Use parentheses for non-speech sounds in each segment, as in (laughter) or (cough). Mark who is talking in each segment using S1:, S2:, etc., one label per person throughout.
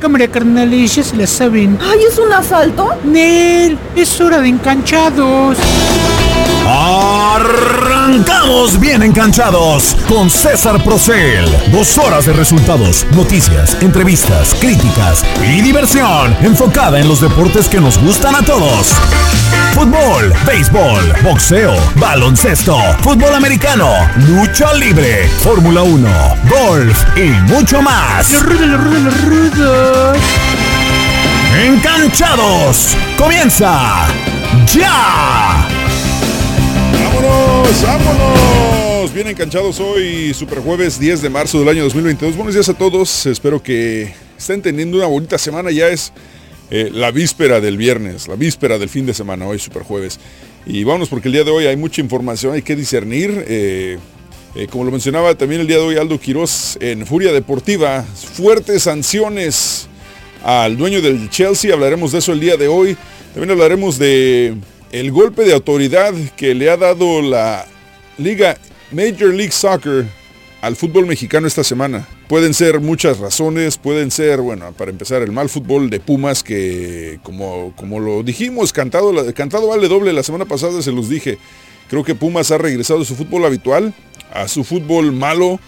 S1: Cámara carnalillas la saben.
S2: ¡Ay, es un asalto!
S1: Nel, es hora de enganchados.
S3: Arrancamos bien enganchados con César Procel. Dos horas de resultados, noticias, entrevistas, críticas y diversión enfocada en los deportes que nos gustan a todos. Fútbol, béisbol, boxeo, baloncesto, fútbol americano, lucha libre, Fórmula 1, golf y mucho más. Enganchados. Comienza ya.
S4: ¡Vámonos! ¡Vámonos! Bien enganchados hoy, super jueves 10 de marzo del año 2022. Buenos días a todos. Espero que estén teniendo una bonita semana. Ya es eh, la víspera del viernes, la víspera del fin de semana, hoy super jueves. Y vámonos porque el día de hoy hay mucha información, hay que discernir. eh, eh, como lo mencionaba también el día de hoy Aldo Quiroz en Furia Deportiva, fuertes sanciones al dueño del Chelsea. Hablaremos de eso el día de hoy. También hablaremos de el golpe de autoridad que le ha dado la liga Major League Soccer al fútbol mexicano esta semana. Pueden ser muchas razones, pueden ser, bueno, para empezar, el mal fútbol de Pumas que, como, como lo dijimos, cantado, cantado vale doble, la semana pasada se los dije. Creo que Pumas ha regresado a su fútbol habitual, a su fútbol malo,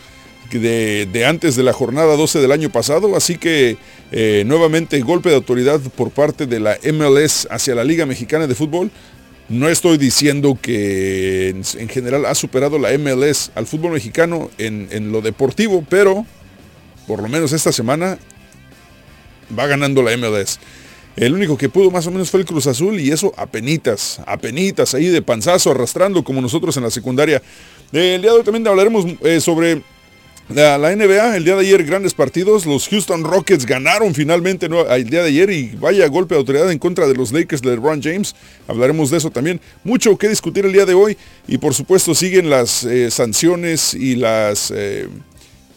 S4: de, antes de la jornada 12 del año pasado, así que eh, nuevamente golpe de autoridad por parte de la MLS hacia la Liga Mexicana de Fútbol. No estoy diciendo que en, en general ha superado la MLS al fútbol mexicano en, lo deportivo, pero por lo menos esta semana va ganando la MLS. El único que pudo más o menos fue el Cruz Azul y eso apenitas, apenitas ahí de panzazo arrastrando como nosotros en la secundaria. El día de hoy también hablaremos eh, sobre la, la, NBA, el día de ayer, grandes partidos. Los Houston Rockets ganaron finalmente el día de ayer y vaya golpe de autoridad en contra de los Lakers de LeBron James. Hablaremos de eso también. Mucho que discutir el día de hoy y por supuesto siguen las eh, sanciones y las... Eh,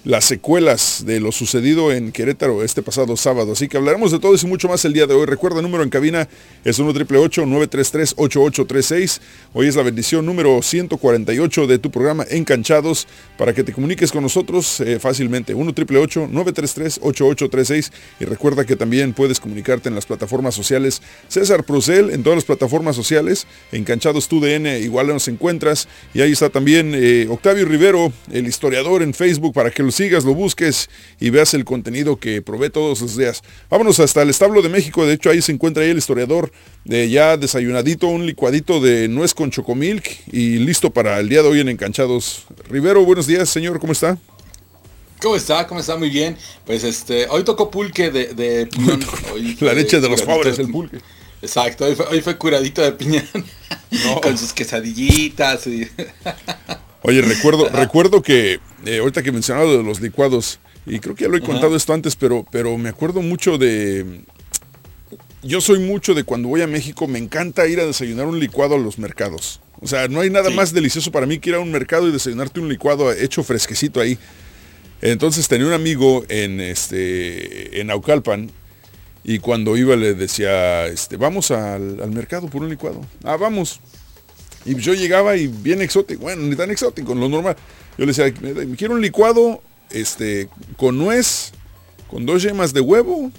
S4: las secuelas de lo sucedido en Querétaro este pasado sábado. Así que hablaremos de todo eso y mucho más el día de hoy. Recuerda, número en cabina es 1 933 8836 Hoy es la bendición número 148 de tu programa Encanchados para que te comuniques con nosotros eh, fácilmente. 1 933 8836 Y recuerda que también puedes comunicarte en las plataformas sociales. César Procel en todas las plataformas sociales. Encanchados tu DN, igual nos encuentras. Y ahí está también eh, Octavio Rivero, el historiador en Facebook, para que lo sigas, lo busques y veas el contenido que provee todos los días. Vámonos hasta el establo de México, de hecho ahí se encuentra ahí el historiador de ya desayunadito, un licuadito de nuez con chocomilk y listo para el día de hoy en Enganchados. Rivero, buenos días, señor, ¿cómo está?
S5: ¿Cómo está? ¿Cómo está? Muy bien. Pues este, hoy tocó pulque de, de piñón. Hoy
S4: La leche de los pobres, el pulque.
S5: Exacto, hoy fue, hoy fue curadito de piñón. No. (laughs) Con sus quesadillitas. Y...
S4: Oye, recuerdo, (laughs) recuerdo que eh, ahorita que mencionaba de los licuados, y creo que ya lo he Ajá. contado esto antes, pero, pero me acuerdo mucho de. Yo soy mucho de cuando voy a México, me encanta ir a desayunar un licuado a los mercados. O sea, no hay nada sí. más delicioso para mí que ir a un mercado y desayunarte un licuado hecho fresquecito ahí. Entonces tenía un amigo en este en Naucalpan y cuando iba le decía, este, vamos al, al mercado por un licuado. Ah, vamos. Y yo llegaba y bien exótico, bueno, ni tan exótico, lo normal. Yo le decía, quiero un licuado este, con nuez, con dos yemas de huevo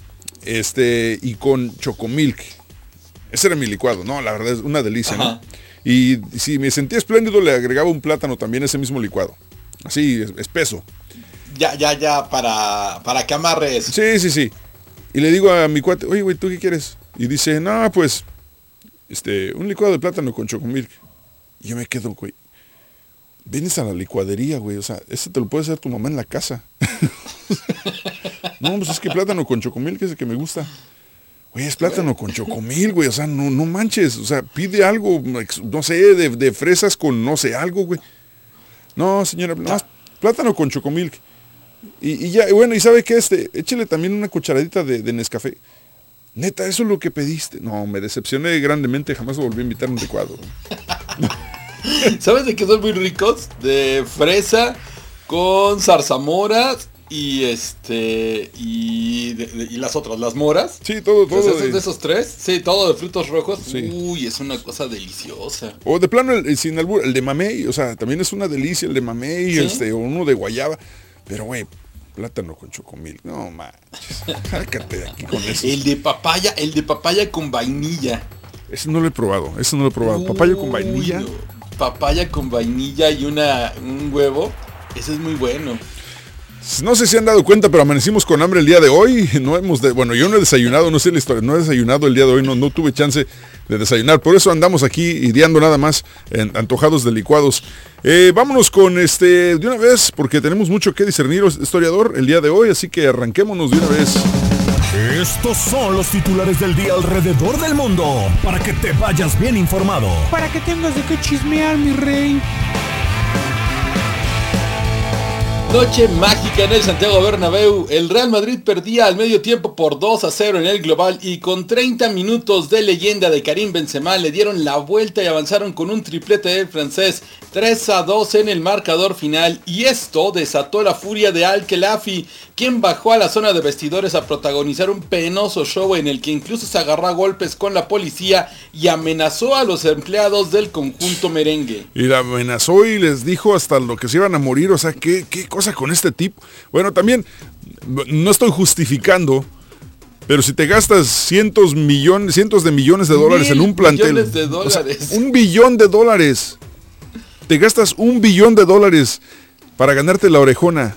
S4: este, y con chocomilk. Ese era mi licuado, ¿no? La verdad es una delicia. ¿no? Y si me sentía espléndido, le agregaba un plátano también ese mismo licuado. Así, espeso.
S5: Ya, ya, ya, para, para que amarres.
S4: Sí, sí, sí. Y le digo a mi cuate, oye, güey, ¿tú qué quieres? Y dice, no, pues, este, un licuado de plátano con chocomilk. Y yo me quedo, güey. Vienes a la licuadería, güey. O sea, ese te lo puede hacer tu mamá en la casa. (laughs) no, pues es que plátano con chocomil, que es el que me gusta. Güey, es plátano con chocomil, güey. O sea, no, no manches. O sea, pide algo, no sé, de, de fresas con no sé, algo, güey. No, señora, no, plátano con chocomilk. Y, y ya, bueno, y sabe que este, échele también una cucharadita de, de Nescafé. Neta, eso es lo que pediste. No, me decepcioné grandemente, jamás volví a invitar a un licuado.
S5: ¿Sabes de qué son muy ricos? De fresa con zarzamoras y este y, de- de- y las otras, las moras.
S4: Sí, todo, todo.
S5: Entonces, esos
S4: de-
S5: esos tres, sí, todo de frutos rojos.
S4: Sí.
S5: Uy, es una cosa deliciosa.
S4: O de plano, el, el sin albur, el de mamey, o sea, también es una delicia el de mamey,
S5: Sí.
S4: este, o uno de guayaba. Pero, güey, plátano con chocomil. No, manches. (laughs) De aquí con eso.
S5: El de papaya, el de papaya con vainilla.
S4: Ese no lo he probado, ese no lo he probado. Papaya con vainilla.
S5: no. Papaya con vainilla y una un huevo. Ese es muy bueno.
S4: No sé si han dado cuenta, pero amanecimos con hambre el día de hoy. No hemos de- bueno, yo no he desayunado, no sé la historia, no he desayunado el día de hoy, no, no tuve chance de desayunar. Por eso andamos aquí ideando nada más en antojados de licuados. Eh, vámonos con este de una vez, porque tenemos mucho que discernir, historiador, el día de hoy, así que arranquémonos de una vez.
S3: Estos son los titulares del día alrededor del mundo para que te vayas bien informado.
S1: Para que tengas de qué chismear, mi rey.
S5: Noche mágica en el Santiago Bernabéu. El Real Madrid perdía al medio tiempo por 2 a 0 en el global y con 30 minutos de leyenda de Karim Benzema le dieron la vuelta y avanzaron con un triplete del francés 3 a 2 en el marcador final y esto desató la furia de Al Khelaifi, quien bajó a la zona de vestidores a protagonizar un penoso show en el que incluso se agarró a golpes con la policía y amenazó a los empleados del conjunto merengue.
S4: Y la amenazó y les dijo hasta lo que se iban a morir. O sea, ¿qué, qué cosa con este tipo? Bueno, también no estoy justificando, pero si te gastas cientos millones, cientos de millones de dólares en un plantel. o sea, un billón de dólares. Te gastas un billón de dólares para ganarte la orejona.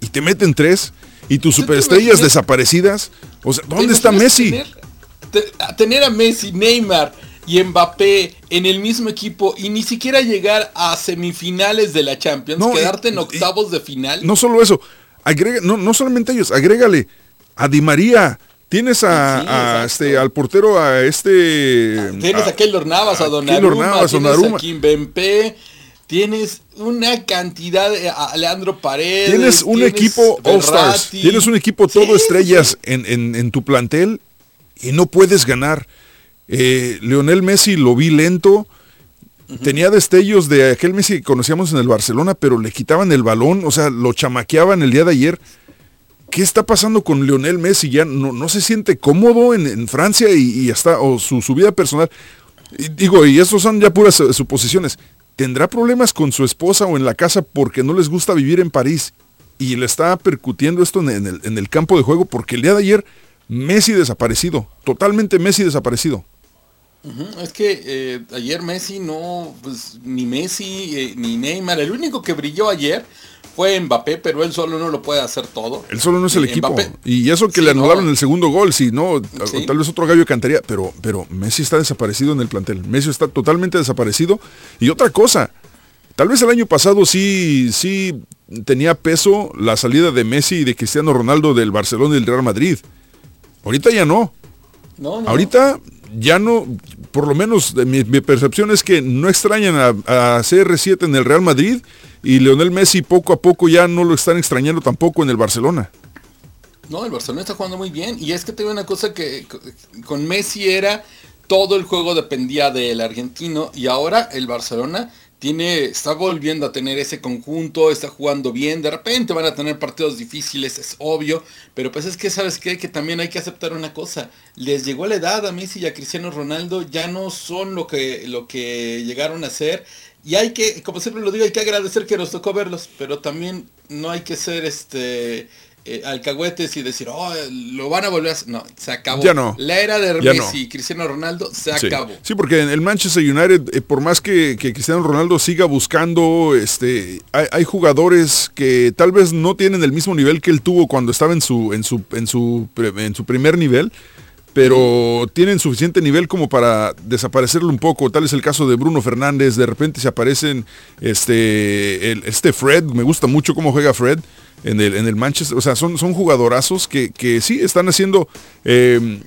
S4: Y te meten tres. Y tus
S5: ¿Tú te
S4: superestrellas desaparecidas. O sea,
S5: ¿Te
S4: ¿dónde está Messi?
S5: Tener, te- a tener a Messi, Neymar y Mbappé en el mismo equipo y ni siquiera llegar a semifinales de la Champions,
S4: No,
S5: quedarte en octavos de final.
S4: No solo eso, agrega, no, no solamente ellos, agrégale a Di María. Tienes a,
S5: Sí,
S4: a, este, al portero, a este...
S5: Tienes a Keylor Navas, a
S4: a
S5: Donnarumma,
S4: Navas,
S5: tienes
S4: Donnarumma.
S5: a Kimpembe, tienes una cantidad de a Leandro Paredes.
S4: Tienes un
S5: tienes
S4: equipo All Stars, tienes un equipo todo
S5: Sí,
S4: estrellas en, en- en tu plantel y no puedes ganar. Eh, Leonel Messi lo vi lento, tenía destellos de aquel Messi que conocíamos en el Barcelona, pero le quitaban el balón, o sea, lo chamaqueaban el día de ayer. ¿Qué está pasando con Leonel Messi? Ya no, no se siente cómodo en, en Francia y, hasta, o su, su vida personal. Y digo, y estos son ya puras eh, suposiciones. ¿Tendrá problemas con su esposa o en la casa porque no les gusta vivir en París? Y le está percutiendo esto en, en el, en el campo de juego porque el día de ayer Messi desaparecido, totalmente Messi desaparecido.
S5: Es que eh, ayer Messi no, pues ni Messi eh, ni Neymar, el único que brilló ayer fue Mbappé, pero él solo no lo puede hacer todo.
S4: Él solo no es el
S5: Eh,
S4: equipo.
S5: Mbappé-
S4: Y eso que
S5: Sí,
S4: le anularon
S5: no.
S4: el segundo gol, si no,
S5: Sí.
S4: tal vez otro gallo de cantería, pero, pero Messi está desaparecido en el plantel. Messi está totalmente desaparecido. Y otra cosa, tal vez el año pasado sí, sí tenía peso la salida de Messi y de Cristiano Ronaldo del Barcelona y del Real Madrid. Ahorita ya no.
S5: No, no.
S4: Ahorita ya no, por lo menos mi, percepción es que no extrañan a, a CR7 en el Real Madrid y Leonel Messi poco a poco ya no lo están extrañando tampoco en el Barcelona.
S5: No, el Barcelona está jugando muy bien. Y es que tengo una cosa que co- con Messi era todo el juego dependía del argentino. Y ahora el Barcelona está volviendo a tener ese conjunto, está jugando bien. De repente van a tener partidos difíciles, es obvio. Pero pues es que, ¿sabes qué? Que también hay que aceptar una cosa. Les llegó la edad a Messi y a Cristiano Ronaldo. Ya no son lo que, lo que llegaron a ser. Y hay que, como siempre lo digo, hay que agradecer que nos tocó verlos. Pero también no hay que ser este eh, alcahuetes y decir, oh, lo van a volver a hacer. No, se acabó.
S4: Ya no.
S5: La era de Messi
S4: no.
S5: y Cristiano Ronaldo se
S4: Sí.
S5: acabó.
S4: Sí, porque en el Manchester United, eh, por más que, que Cristiano Ronaldo siga buscando, este, hay, hay jugadores que tal vez no tienen el mismo nivel que él tuvo cuando estaba en su, en su, en su, en su primer nivel, pero tienen suficiente nivel como para desaparecerlo un poco. Tal es el caso de Bruno Fernández, de repente se aparecen este, el- este Fred, me gusta mucho cómo juega Fred. En el, en el Manchester, o sea, son, son jugadorazos que, que sí están haciendo eh,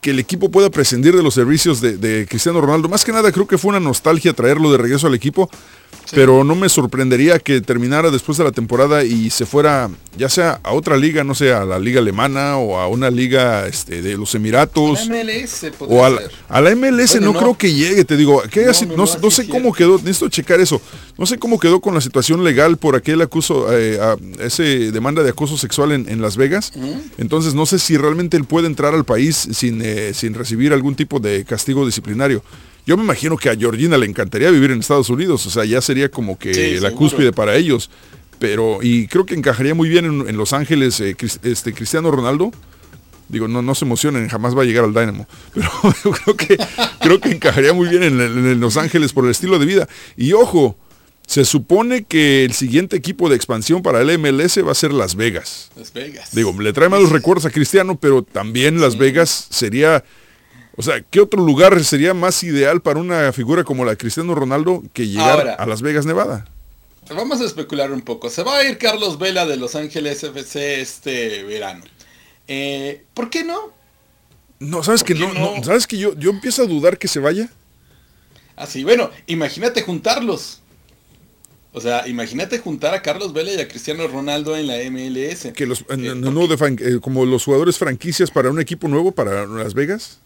S4: que el equipo pueda prescindir de los servicios de Cristiano Ronaldo. Más que nada creo que fue una nostalgia traerlo de regreso al equipo pero no me sorprendería que terminara después de la temporada y se fuera ya sea a otra liga, no sé, a la liga alemana o a una liga este, de los Emiratos.
S5: La MLS
S4: o a la, a la MLS no, creo que llegue, te digo, que no, sé cómo quedó, necesito checar eso, no sé cómo quedó con la situación legal por aquel acuso, eh, ese demanda de acoso sexual en, Las Vegas. Entonces no sé si realmente él puede entrar al país sin, eh, sin recibir algún tipo de castigo disciplinario. Yo me imagino que a Georgina le encantaría vivir en Estados Unidos, o sea, ya sería como que la cúspide para ellos. Pero, y creo que encajaría muy bien en, Los Ángeles eh, este, Cristiano Ronaldo. Digo, no, no se emocionen, jamás va a llegar al Dynamo. (laughs) Pero creo que, creo que encajaría muy bien en, Los Ángeles por el estilo de vida. Y ojo, se supone que el siguiente equipo de expansión para el MLS va a ser Las Vegas.
S5: Las Vegas.
S4: Digo, le trae malos recuerdos a Cristiano, pero también Las Vegas sería o sea, ¿qué otro lugar sería más ideal para una figura como la de Cristiano Ronaldo que llegar a Las Vegas, Nevada?
S5: Vamos a especular un poco. Se va a ir Carlos Vela de Los Ángeles FC este verano. Eh, ¿Por qué no?
S4: No, sabes que no, sabes que yo, yo empiezo a dudar que se vaya.
S5: Así, ah, bueno, imagínate juntarlos. O sea, imagínate juntar a Carlos Vela y a Cristiano Ronaldo en la MLS.
S4: Que los, eh, como los jugadores franquicias para un equipo nuevo para Las Vegas.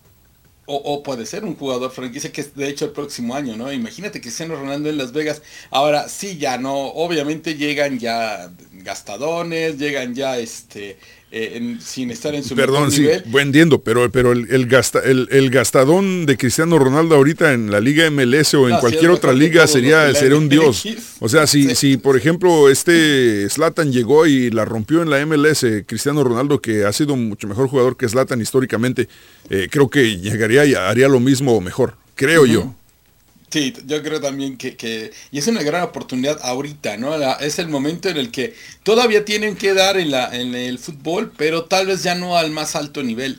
S5: O, puede ser un jugador franquicia que es de hecho el próximo año, ¿no? Imagínate Cristiano Ronaldo en Las Vegas. Ahora sí, ya no, obviamente llegan ya gastadones, llegan ya este eh, sin estar en su
S4: Perdón, sí, entiendo, pero, pero el, el, gasta, el, gastadón de Cristiano Ronaldo ahorita en la Liga MLS o en cualquier otra liga sería, sería un dios. O sea, si, si por ejemplo este Slatan llegó y la rompió en la MLS, Cristiano Ronaldo, que ha sido mucho mejor jugador que Slatan históricamente, eh, creo que llegaría y haría lo mismo o mejor, creo yo.
S5: Sí, yo creo también que, y es una gran oportunidad ahorita, ¿no? es el momento en el que todavía tienen que dar en, la, en el fútbol, pero tal vez ya no al más alto nivel.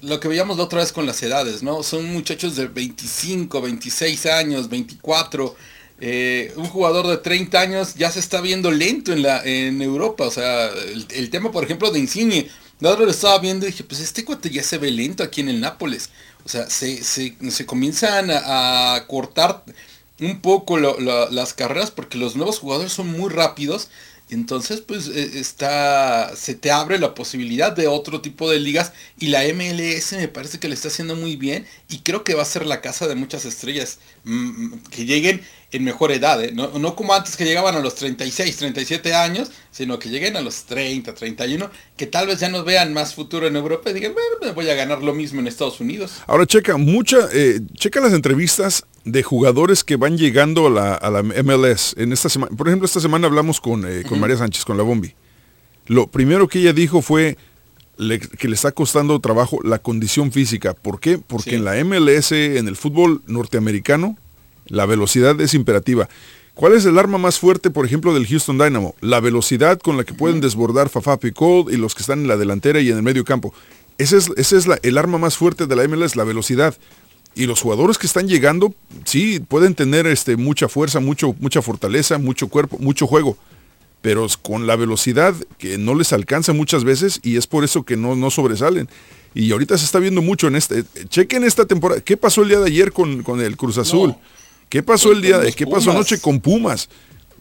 S5: Lo que veíamos la otra vez con las edades, ¿no? Son muchachos de 25, 26 años, 24. Eh, un jugador de 30 años ya se está viendo lento en, la, en Europa. O sea, el, tema, por ejemplo, de Insigne. La lo estaba viendo y dije, pues este cuate ya se ve lento aquí en el Nápoles. O sea, se, se, comienzan a, cortar un poco las carreras porque los nuevos jugadores son muy rápidos. Entonces, pues e, está, se te abre la posibilidad de otro tipo de ligas y la MLS me parece que le está haciendo muy bien y creo que va a ser la casa de muchas estrellas mm, mm, que lleguen en mejor edad, ¿eh? no, no, como antes que llegaban a los 36, 37 años, sino que lleguen a los 30, 31, que tal vez ya no vean más futuro en Europa y digan, bueno, me voy a ganar lo mismo en Estados Unidos.
S4: Ahora checa, mucha, eh, checa las entrevistas de jugadores que van llegando a la, a la, MLS. En esta semana, por ejemplo, esta semana hablamos con, eh, con María Sánchez, con la Bombi. Lo primero que ella dijo fue que le está costando trabajo la condición física. ¿Por qué? Porque en la MLS, en el fútbol norteamericano, la velocidad es imperativa. ¿Cuál es el arma más fuerte, por ejemplo, del Houston Dynamo? La velocidad con la que pueden desbordar Fafá Picot y los que están en la delantera y en el medio campo. Ese es, ese es el arma más fuerte de la MLS, la velocidad. Y los jugadores que están llegando, sí, pueden tener este, mucha fuerza, mucho, mucha fortaleza, mucho cuerpo, mucho juego. Pero con la velocidad que no les alcanza muchas veces y es por eso que no, no sobresalen. Y ahorita se está viendo mucho en este. Chequen esta temporada. ¿Qué pasó el día de ayer con, con el Cruz Azul? ¿Qué pasó el día de qué pasó anoche con Pumas?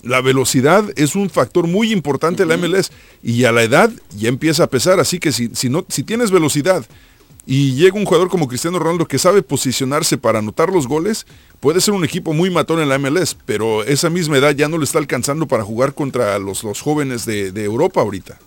S4: La velocidad es un factor muy importante en la MLS y a la edad ya empieza a pesar, así que si, si, no, si tienes velocidad y llega un jugador como Cristiano Ronaldo que sabe posicionarse para anotar los goles, puede ser un equipo muy matón en la MLS, pero esa misma edad ya no le está alcanzando para jugar contra los, los jóvenes de, de Europa ahorita.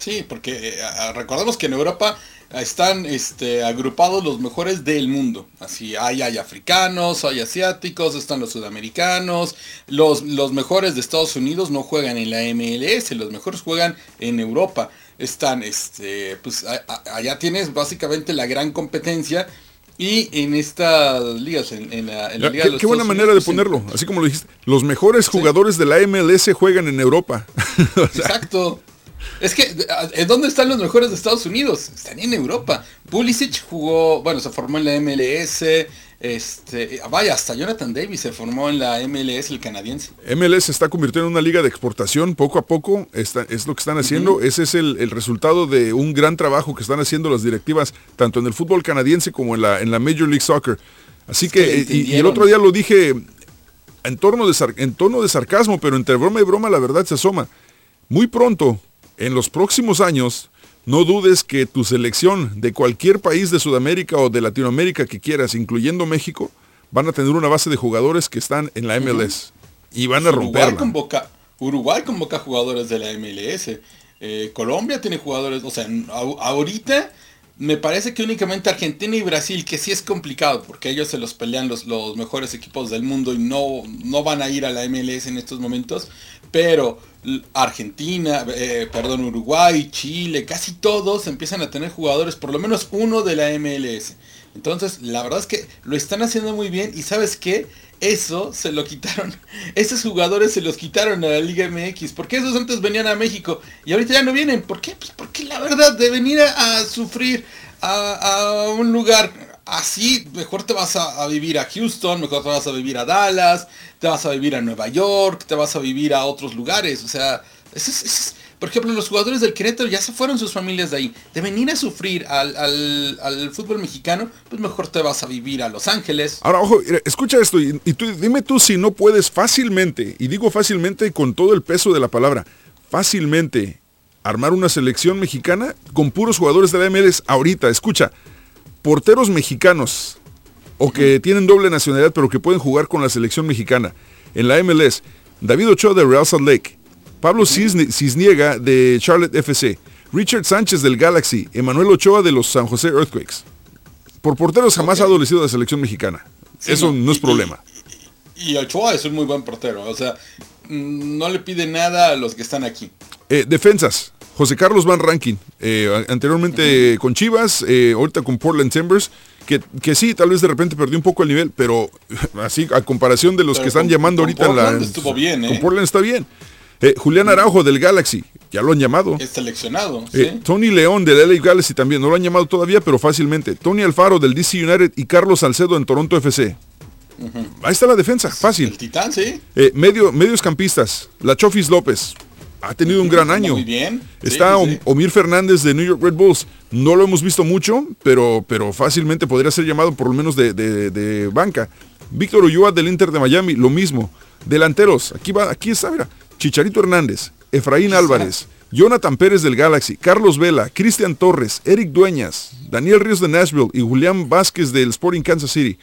S5: Sí, porque eh, recordemos que en Europa están este, agrupados los mejores del mundo. Así hay, hay africanos, hay asiáticos, están los sudamericanos. Los, los mejores de Estados Unidos no juegan en la MLS, los mejores juegan en Europa. Están, este, pues allá tienes básicamente la gran competencia. Y en estas ligas, en, la,
S4: Liga qué, qué buena manera de ponerlo, así como lo dijiste. Los mejores jugadores de la MLS juegan en Europa. (laughs)
S5: Exacto. Es que, ¿en dónde están los mejores de Estados Unidos? Están en Europa. Pulisic jugó, bueno, se formó en la MLS. Este, vaya, hasta Jonathan Davis se formó en la MLS, el canadiense.
S4: MLS se está convirtiendo en una liga de exportación poco a poco, está, es lo que están haciendo, ese es el, el, resultado de un gran trabajo que están haciendo las directivas, tanto en el fútbol canadiense como en la, en la Major League Soccer. Así es que, que y, y, el otro día lo dije en, torno de, en tono de sarcasmo, pero entre broma y broma la verdad se asoma. Muy pronto, en los próximos años, no dudes que tu selección de cualquier país de Sudamérica o de Latinoamérica que quieras, incluyendo México, van a tener una base de jugadores que están en la MLS. Uh -huh. Y van a
S5: convoca, Uruguay convoca jugadores de la MLS. Eh, Colombia tiene jugadores, o sea, ahorita me parece que únicamente Argentina y Brasil, que sí es complicado, porque ellos se los pelean los, los mejores equipos del mundo y no, no van a ir a la MLS en estos momentos, pero Argentina, eh, perdón, Uruguay, Chile, casi todos empiezan a tener jugadores, por lo menos uno de la MLS. Entonces, la verdad es que lo están haciendo muy bien y sabes qué, eso se lo quitaron, (laughs) esos jugadores se los quitaron a la Liga MX, porque esos antes venían a México y ahorita ya no vienen. ¿Por qué? Pues porque la verdad de venir a, sufrir a, un lugar así, mejor te vas a, vivir a Houston, mejor te vas a vivir a Dallas, te vas a vivir a Nueva York, te vas a vivir a otros lugares. O sea, es por ejemplo, los jugadores del Querétaro ya se fueron sus familias de ahí. De venir a sufrir al, al, al, fútbol mexicano, pues mejor te vas a vivir a Los Ángeles.
S4: Ahora, ojo, escucha esto y, y tú, dime tú si no puedes fácilmente, y digo fácilmente con todo el peso de la palabra, fácilmente armar una selección mexicana con puros jugadores de la MLS ahorita. Escucha, porteros mexicanos o que tienen doble nacionalidad pero que pueden jugar con la selección mexicana en la MLS. David Ochoa de Real Salt Lake. Pablo Cisniega de Charlotte FC, Richard Sánchez del Galaxy, Emanuel Ochoa de los San José Earthquakes. Por porteros jamás okay. ha adolecido de la selección mexicana. Sí, Eso no, no es
S5: y,
S4: problema.
S5: Y, y, Ochoa es un muy buen portero. O sea, no le pide nada a los que están aquí.
S4: Eh, defensas. José Carlos Van Rankin, eh, anteriormente uh -huh. con Chivas, eh, ahorita con Portland Timbers, que, que, sí, tal vez de repente perdió un poco el nivel, pero (laughs) así a comparación de los pero que están
S5: con,
S4: llamando
S5: con
S4: ahorita
S5: Portland
S4: en la...
S5: Estuvo bien,
S4: con Portland está bien. Eh, Julián Araujo del Galaxy, ya lo han llamado.
S5: Es seleccionado.
S4: Eh,
S5: ¿sí?
S4: Tony León del LA Galaxy también, no lo han llamado todavía, pero fácilmente. Tony Alfaro del DC United y Carlos Salcedo en Toronto FC. Uh -huh. Ahí está la defensa, fácil.
S5: El titán, sí.
S4: Eh, medio, medios campistas, la Chofis López. Ha tenido un gran año.
S5: Muy bien.
S4: Está sí, sí, Omir Fernández de New York Red Bulls. No lo hemos visto mucho, pero, pero fácilmente podría ser llamado por lo menos de, de, de banca. Víctor Ulloa del Inter de Miami, lo mismo. Delanteros, aquí va, aquí está, mira. Chicharito Hernández, Efraín Álvarez, Jonathan Pérez del Galaxy, Carlos Vela, Cristian Torres, Eric Dueñas, Daniel Ríos de Nashville y Julián Vázquez del Sporting Kansas City.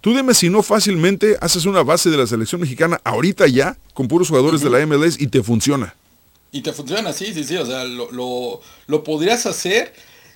S4: Tú dime si no fácilmente haces una base de la selección mexicana ahorita ya con puros jugadores uh -huh. de la MLS y te funciona.
S5: Y te funciona, sí, sí, sí, o sea, lo, lo, lo podrías hacer.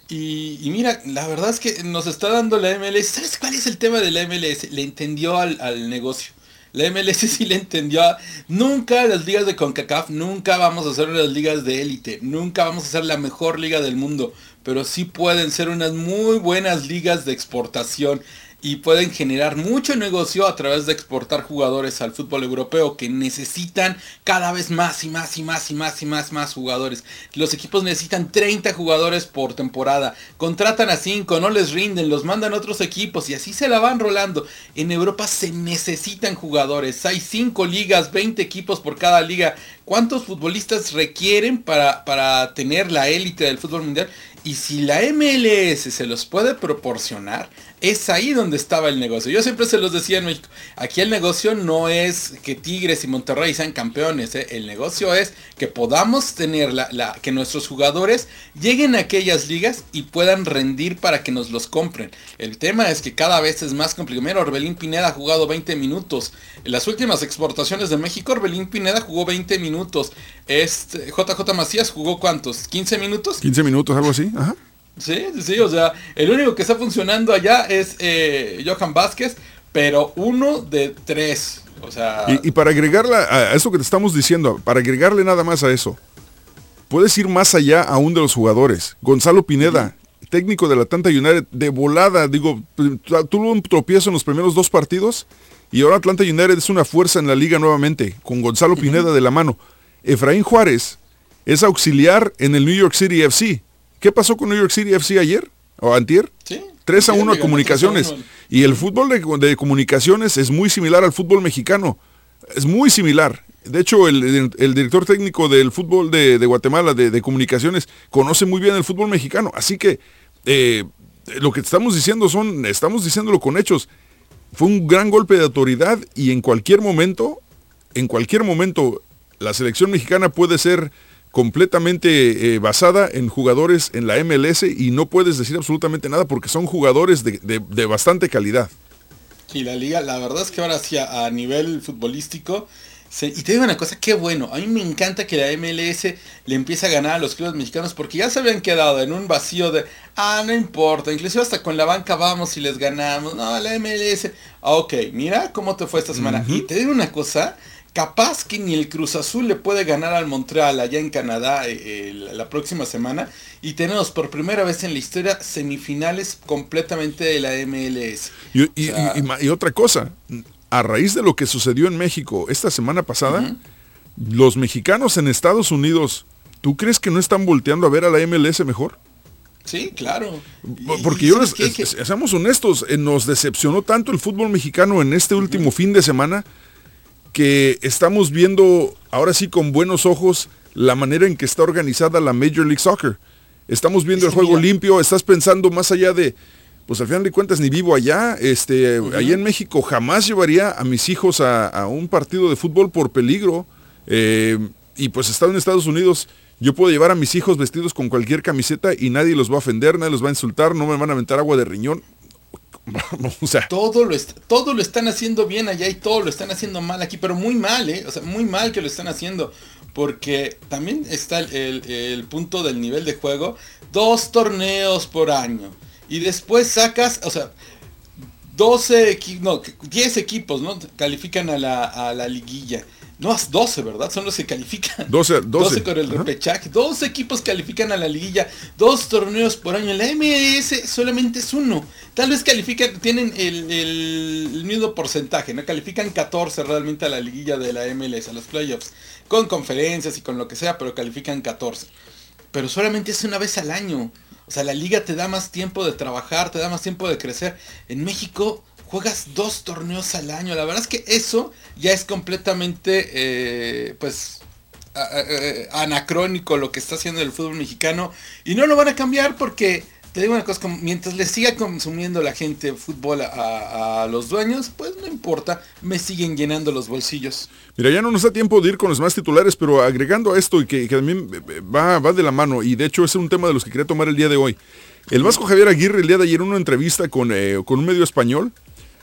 S5: Y, mira, la verdad es que nos está dando la MLS. ¿Sabes cuál es el tema de la MLS? Le entendió al, al negocio. La MLS (laughs) sí le entendió. Nunca las ligas de CONCACAF, nunca vamos a ser las ligas de élite. Nunca vamos a ser la mejor liga del mundo. Pero sí pueden ser unas muy buenas ligas de exportación y pueden generar mucho negocio a través de exportar jugadores al fútbol europeo que necesitan cada vez más y más y más y más y más más jugadores. Los equipos necesitan 30 jugadores por temporada. Contratan a 5, no les rinden, los mandan a otros equipos y así se la van rolando. En Europa se necesitan jugadores. Hay 5 ligas, 20 equipos por cada liga. ¿Cuántos futbolistas requieren para, para tener la élite del fútbol mundial? Y si la MLS se los puede proporcionar, es ahí donde estaba el negocio. Yo siempre se los decía en México, aquí el negocio no es que Tigres y Monterrey sean campeones, ¿eh? el negocio es que podamos tener que nuestros jugadores lleguen a aquellas ligas y puedan rendir para que nos los compren. El tema es que cada vez es más complicado. Mira, Orbelín Pineda ha jugado 20 minutos. En las últimas exportaciones de México, Orbelín Pineda jugó 20 minutos. Este, JJ Macías jugó cuántos? ¿15 minutos?
S4: 15 minutos, algo así. Ajá.
S5: Sí, sí, o sea, el único que está funcionando allá es eh, Johan Vázquez, pero uno de tres. O sea.
S4: Y, y, para agregarle a eso que te estamos diciendo, para agregarle nada más a eso, puedes ir más allá aún de los jugadores. Gonzalo Pineda, técnico de la Atlanta United, de volada, digo, tuvo un tropiezo en los primeros dos partidos y ahora Atlanta United es una fuerza en la liga nuevamente, con Gonzalo. Pineda de la mano. Efraín Juárez es auxiliar en el New York City FC ¿Qué pasó con New York City FC ayer? ¿O antier?
S5: Sí,
S4: 3 a
S5: Sí,
S4: 1 a comunicaciones.
S5: 3 a 1.
S4: Y el fútbol de, de comunicaciones es muy similar al fútbol mexicano. Es muy similar. De hecho, el, el director técnico del fútbol de, de Guatemala, de, de, comunicaciones, conoce muy bien el fútbol mexicano. Así que eh, lo que estamos diciendo son, estamos diciéndolo con hechos. Fue un gran golpe de autoridad y en cualquier momento, en cualquier momento, la selección mexicana puede ser completamente eh, basada en jugadores en la MLS y no puedes decir absolutamente nada porque son jugadores de, de, de bastante calidad.
S5: Y la liga, la verdad es que ahora sí a, a nivel futbolístico, se, y te digo una cosa, qué bueno, a mí me encanta que la MLS le empiece a ganar a los clubes mexicanos porque ya se habían quedado en un vacío de, ah, no importa, inclusive hasta con la banca vamos y les ganamos, no, la MLS, ah, ok, mira cómo te fue esta semana. Uh -huh. Y te digo una cosa, capaz que ni el Cruz Azul le puede ganar al Montreal allá en Canadá eh, eh, la próxima semana y tenemos por primera vez en la historia semifinales completamente de la MLS.
S4: Y, y, o sea, y, y otra cosa, a raíz de lo que sucedió en México esta semana pasada, uh -huh. los mexicanos en Estados Unidos, ¿tú crees que no están volteando a ver a la MLS mejor?
S5: Sí, claro.
S4: Porque yo les, es, seamos honestos, eh, nos decepcionó tanto el fútbol mexicano en este último uh -huh. fin de semana que estamos viendo ahora sí con buenos ojos la manera en que está organizada la Major League Soccer. Estamos viendo el juego limpio, estás pensando más allá de, pues al final de cuentas ni vivo allá, este, uh -huh. allá en México jamás llevaría a mis hijos a, a un partido de fútbol por peligro. Eh, y pues estado en Estados Unidos, yo puedo llevar a mis hijos vestidos con cualquier camiseta y nadie los va a ofender, nadie los va a insultar, no me van a aventar agua de riñón. (laughs)
S5: todo, lo todo lo están haciendo bien allá y todo lo están haciendo mal aquí, pero muy mal, ¿eh? O sea, muy mal que lo están haciendo. Porque también está el, el, el punto del nivel de juego. Dos torneos por año. Y después sacas, o sea, 12 equipos, no, 10 equipos, ¿no? Califican a la, a la liguilla. No, 12, ¿verdad? Son los que califican.
S4: 12, 12.
S5: 12 con el repechaje. Dos equipos califican a la liguilla. Dos torneos por año. La MLS solamente es uno. Tal vez califican, tienen el, el, el, mismo porcentaje, ¿no? Califican 14 realmente a la liguilla de la MLS, a los playoffs. Con conferencias y con lo que sea, pero califican 14. Pero solamente es una vez al año. O sea, la liga te da más tiempo de trabajar, te da más tiempo de crecer. En México juegas dos torneos al año. La verdad es que eso ya es completamente, eh, pues, anacrónico lo que está haciendo el fútbol mexicano. Y no lo van a cambiar porque, te digo una cosa, mientras le siga consumiendo la gente fútbol a, los dueños, pues no importa, me siguen llenando los bolsillos.
S4: Mira, ya no nos da tiempo de ir con los más titulares, pero agregando a esto y que, también va, va de la mano, y de hecho es un tema de los que quería tomar el día de hoy. El Vasco Javier Aguirre el día de ayer en una entrevista con, eh, con un medio español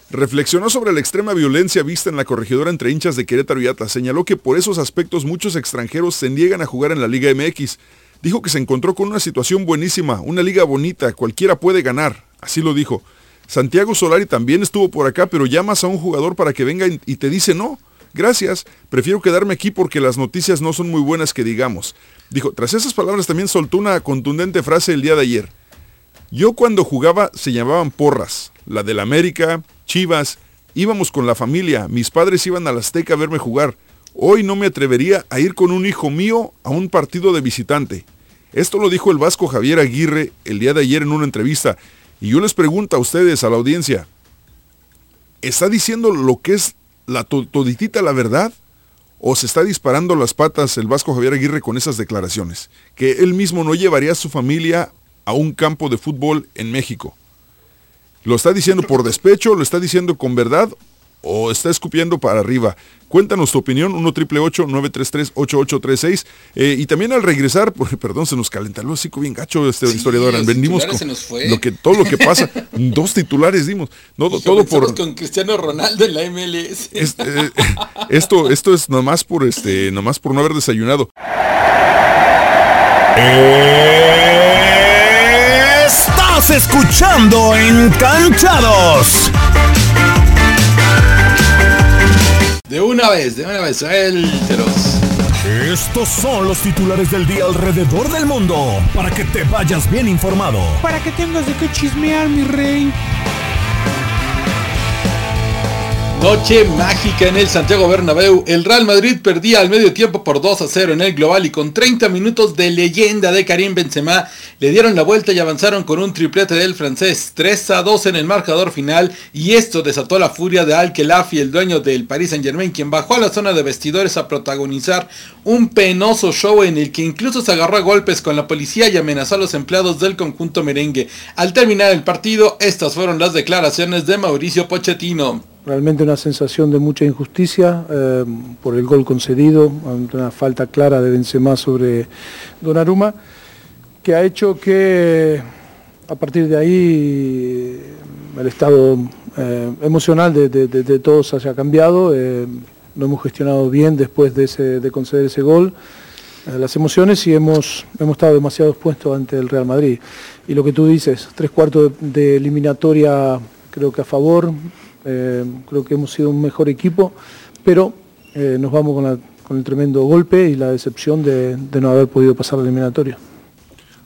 S4: reflexionó sobre la extrema violencia vista en la corregidora entre hinchas de Querétaro y Atlas. Señaló que por esos aspectos muchos extranjeros se niegan a jugar en la Liga MX. Dijo que se encontró con una situación buenísima, una liga bonita, cualquiera puede ganar. Así lo dijo. Santiago Solari también estuvo por acá, pero llamas a un jugador para que venga y te dice no. Gracias, prefiero quedarme aquí porque las noticias no son muy buenas que digamos. Dijo, tras esas palabras también soltó una contundente frase el día de ayer. Yo cuando jugaba se llamaban porras, la del América, Chivas, íbamos con la familia, mis padres iban a la Azteca a verme jugar. Hoy no me atrevería a ir con un hijo mío a un partido de visitante. Esto lo dijo el vasco Javier Aguirre el día de ayer en una entrevista. Y yo les pregunto a ustedes, a la audiencia, ¿está diciendo lo que es la toditita la verdad? ¿O se está disparando las patas el vasco Javier Aguirre con esas declaraciones? Que él mismo no llevaría a su familia a un campo de fútbol en México. ¿Lo está diciendo por despecho? ¿Lo está diciendo con verdad? ¿O está escupiendo para arriba? Cuéntanos tu opinión, 1 triple 933 8836 eh, Y también al regresar, (laughs) por, perdón, se nos calentó el hocico bien gacho este
S5: sí,
S4: historiador. Vendimos
S5: con, se nos fue.
S4: lo que, todo lo que pasa. (laughs) dos titulares dimos. No, todo por.
S5: con Cristiano Ronaldo en la MLS.
S4: Es, eh, esto, esto es nomás por este, nomás por no haber desayunado.
S3: Estás escuchando Encanchados.
S5: De una vez, de una vez, suéltelos.
S3: Estos son los titulares del día alrededor del mundo, para que te vayas bien informado.
S1: Para que tengas de qué chismear, mi rey.
S5: Noche mágica en el Santiago Bernabéu. El Real Madrid perdía al medio tiempo por 2 a 0 en el global y con 30 minutos de leyenda de Karim Benzema le dieron la vuelta y avanzaron con un triplete del francés 3 a 2 en el marcador final y esto desató la furia de Al-Khelafi, el dueño del Paris Saint-Germain, quien bajó a la zona de vestidores a protagonizar un penoso show en el que incluso se agarró a golpes con la policía y amenazó a los empleados del conjunto merengue. Al terminar el partido, estas fueron las declaraciones de Mauricio Pochettino.
S2: Realmente una sensación de mucha injusticia eh, por el gol concedido, una falta clara de Benzema sobre Donnarumma, que ha hecho que a partir de ahí el estado eh, emocional de, todos haya cambiado. Eh, lo hemos gestionado bien después de, conceder ese gol las emociones y hemos, hemos estado demasiado expuestos ante el Real Madrid. Y lo que tú dices, tres cuartos de eliminatoria creo que a favor, eh, creo que hemos sido un mejor equipo, pero eh, nos vamos con, el tremendo golpe y la decepción de, no haber podido pasar la eliminatoria.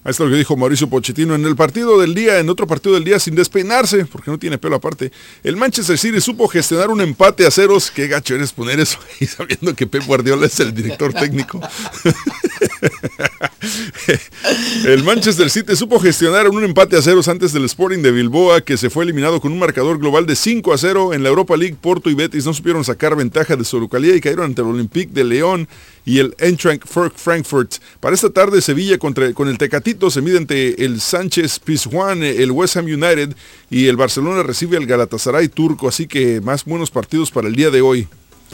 S4: Ahí está lo que dijo Mauricio Pochettino en el partido del día, en otro partido del día sin despeinarse, porque no tiene pelo aparte. El Manchester City supo gestionar un empate a ceros. Qué gacho eres poner eso y (laughs) sabiendo que Pep Guardiola es el director técnico. (laughs) (laughs) el Manchester City supo gestionar un empate a ceros antes del Sporting de Bilboa, que se fue eliminado con un marcador global de 5 a 0 en la Europa League. Porto y Betis no supieron sacar ventaja de su localidad y cayeron ante el Olympique de León y el Eintracht Frankfurt. Para esta tarde Sevilla contra, con el Tecatito se mide entre el Sánchez Pizjuán, el West Ham United y el Barcelona recibe al Galatasaray turco, así que más buenos partidos para el día de hoy.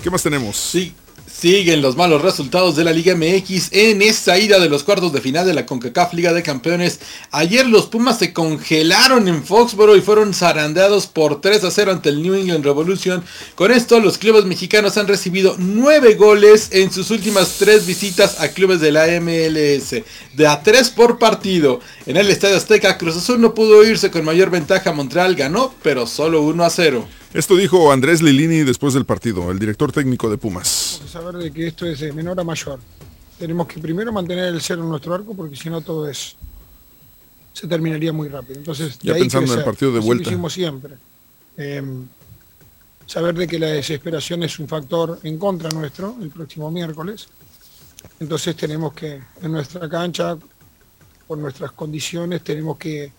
S4: ¿Qué más tenemos?
S5: Sí, Siguen los malos resultados de la Liga MX en esta ida de los cuartos de final de la CONCACAF Liga de Campeones. Ayer los Pumas se congelaron en Foxboro y fueron zarandeados por 3 a 0 ante el New England Revolution. Con esto los clubes mexicanos han recibido 9 goles en sus últimas 3 visitas a clubes de la MLS. De a 3 por partido. En el Estadio Azteca Cruz Azul no pudo irse con mayor ventaja. Montreal ganó, pero solo 1 a 0.
S4: Esto dijo Andrés Lilini después del partido, el director técnico de Pumas.
S6: Tenemos que saber de que esto es de menor a mayor. Tenemos que primero mantener el cero en nuestro arco porque si no todo es se terminaría muy rápido. Entonces,
S4: ya pensando en el partido de vuelta.
S6: Lo hicimos siempre. Em, saber de que la desesperación es un factor en contra nuestro el próximo miércoles. Entonces tenemos que, en nuestra cancha, por nuestras condiciones, tenemos que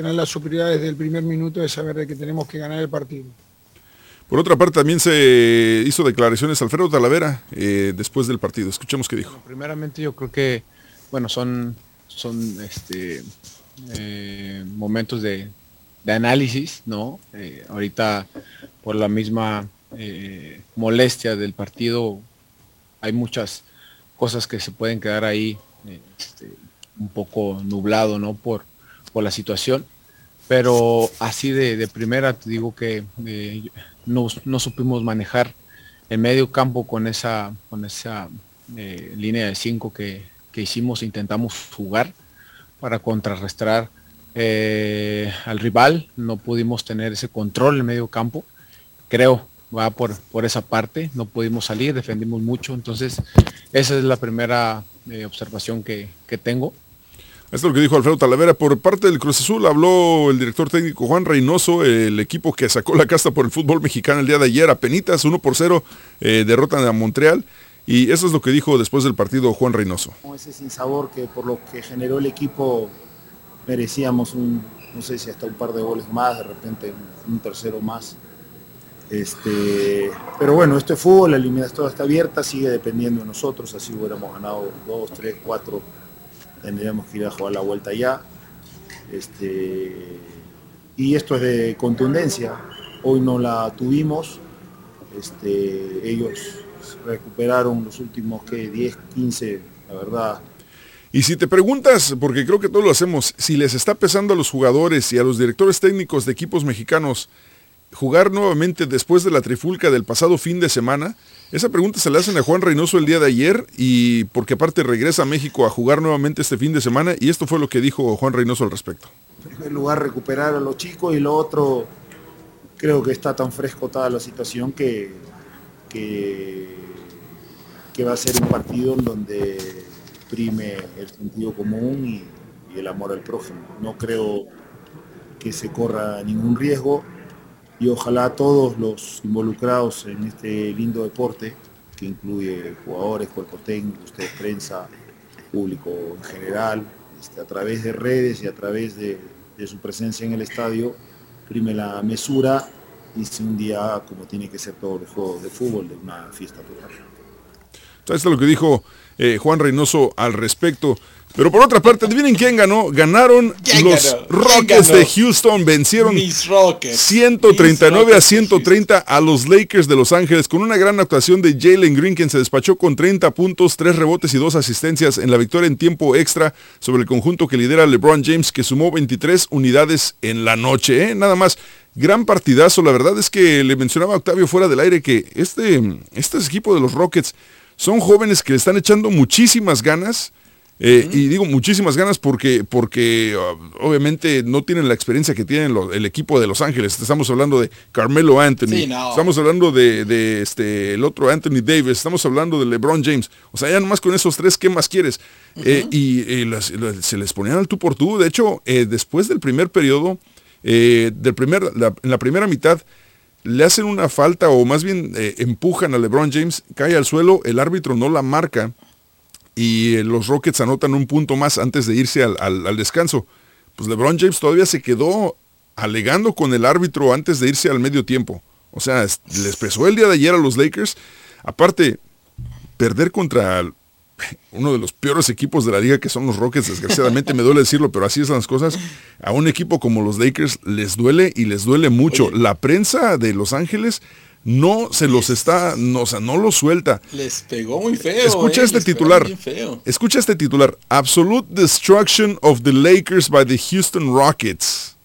S6: tener la superioridad desde el primer minuto de saber de que tenemos que ganar el partido.
S4: Por otra parte, también se hizo declaraciones Alfredo Talavera eh, después del partido. Escuchemos qué dijo.
S7: primeramente yo creo que, bueno, son, son este, eh, momentos de, análisis, ¿no? Eh, ahorita por la misma molestia del partido hay muchas cosas que se pueden quedar ahí este, un poco nublado, ¿no? Por, por la situación. Pero así de, primera te digo que eh, no, supimos manejar el medio campo con esa, con esa eh, línea de 5 que, hicimos, intentamos jugar para contrarrestar eh, al rival. No pudimos tener ese control en medio campo. Creo va por, por esa parte. No pudimos salir, defendimos mucho. Entonces, esa es la primera observación que, que tengo.
S4: Esto es lo que dijo Alfredo Talavera. Por parte del Cruz Azul habló el director técnico Juan Reynoso, el equipo que sacó la casta por el fútbol mexicano el día de ayer a penitas, 1 por 0, eh, derrotan a Montreal. Y eso es lo que dijo después del partido Juan Reynoso.
S8: Ese sinsabor que por lo que generó el equipo merecíamos un, no sé si hasta un par de goles más, de repente un tercero más. Este, pero bueno, esto es fútbol, la eliminación está abierta, sigue dependiendo de nosotros, así hubiéramos ganado dos, tres, cuatro tendríamos que ir a jugar la vuelta ya. Este, y esto es de contundencia. Hoy no la tuvimos. Este, ellos recuperaron los últimos que 10, 15, la verdad.
S4: Y si te preguntas, porque creo que todos lo hacemos, si les está pesando a los jugadores y a los directores técnicos de equipos mexicanos jugar nuevamente después de la trifulca del pasado fin de semana, esa pregunta se le hacen a Juan Reynoso el día de ayer y porque aparte regresa a México a jugar nuevamente este fin de semana y esto fue lo que dijo Juan Reynoso al respecto.
S8: En primer lugar recuperar a los chicos y lo otro creo que está tan fresco toda la situación que, que, va a ser un partido en donde prime el sentido común y el amor al prójimo. No creo que se corra ningún riesgo y ojalá todos los involucrados en este lindo deporte, que incluye jugadores, cuerpo técnico, ustedes prensa, público en general, este, a través de redes y a través de, de su presencia en el estadio, prime la mesura y sea un día como tiene que ser todos los juegos de fútbol, de una fiesta total.
S4: Esto es lo que dijo eh, Juan Reynoso al respecto. Pero por otra parte, adivinen quién ganó. Ganaron
S5: ¿Quién
S4: los
S5: ganó?
S4: Rockets
S5: ¿Quién
S4: de? Houston. Vencieron
S5: Mis Rockets.
S4: 139
S5: Mis
S4: a
S5: Rockets.
S4: 130 a los Lakers de Los Ángeles con una gran actuación de Jalen Green quien se despachó con 30 puntos, 3 rebotes y 2 asistencias en la victoria en tiempo extra sobre el conjunto que lidera LeBron James que sumó 23 unidades en la noche. ¿eh? Nada más, gran partidazo. La verdad es que le mencionaba a Octavio fuera del aire que este, este equipo de los Rockets son jóvenes que le están echando muchísimas ganas. Eh, Y digo muchísimas ganas porque, porque uh, obviamente no tienen la experiencia que tienen lo- el equipo de Los Ángeles. Estamos hablando de Carmelo Anthony,
S5: Sí, no.
S4: estamos hablando de, de, este, el otro Anthony Davis, estamos hablando de LeBron James. O sea, ya nomás con esos tres, ¿qué más quieres? Eh, y eh, las- las- se les ponían al tú por tú. De hecho, eh, después del primer periodo, del primer, la- en la primera mitad, le hacen una falta o más bien empujan a LeBron James, cae al suelo, el árbitro no la marca y eh, los Rockets anotan un punto más antes de irse al, al- al descanso. Pues LeBron James todavía se quedó alegando con el árbitro antes de irse al medio tiempo. O sea, es- les pesó el día de ayer a los Lakers. Aparte, perder contra uno de los peores equipos de la liga que son los Rockets, desgraciadamente me duele decirlo, pero así son las cosas. A un equipo como los Lakers les duele y les duele mucho.
S5: Oye.
S4: La prensa de Los Ángeles no se los está, no, o sea, no los suelta.
S5: Les pegó muy feo.
S4: Escucha
S5: eh,
S4: este titular. Escucha este titular. Absolute destruction of the Lakers by the Houston Rockets.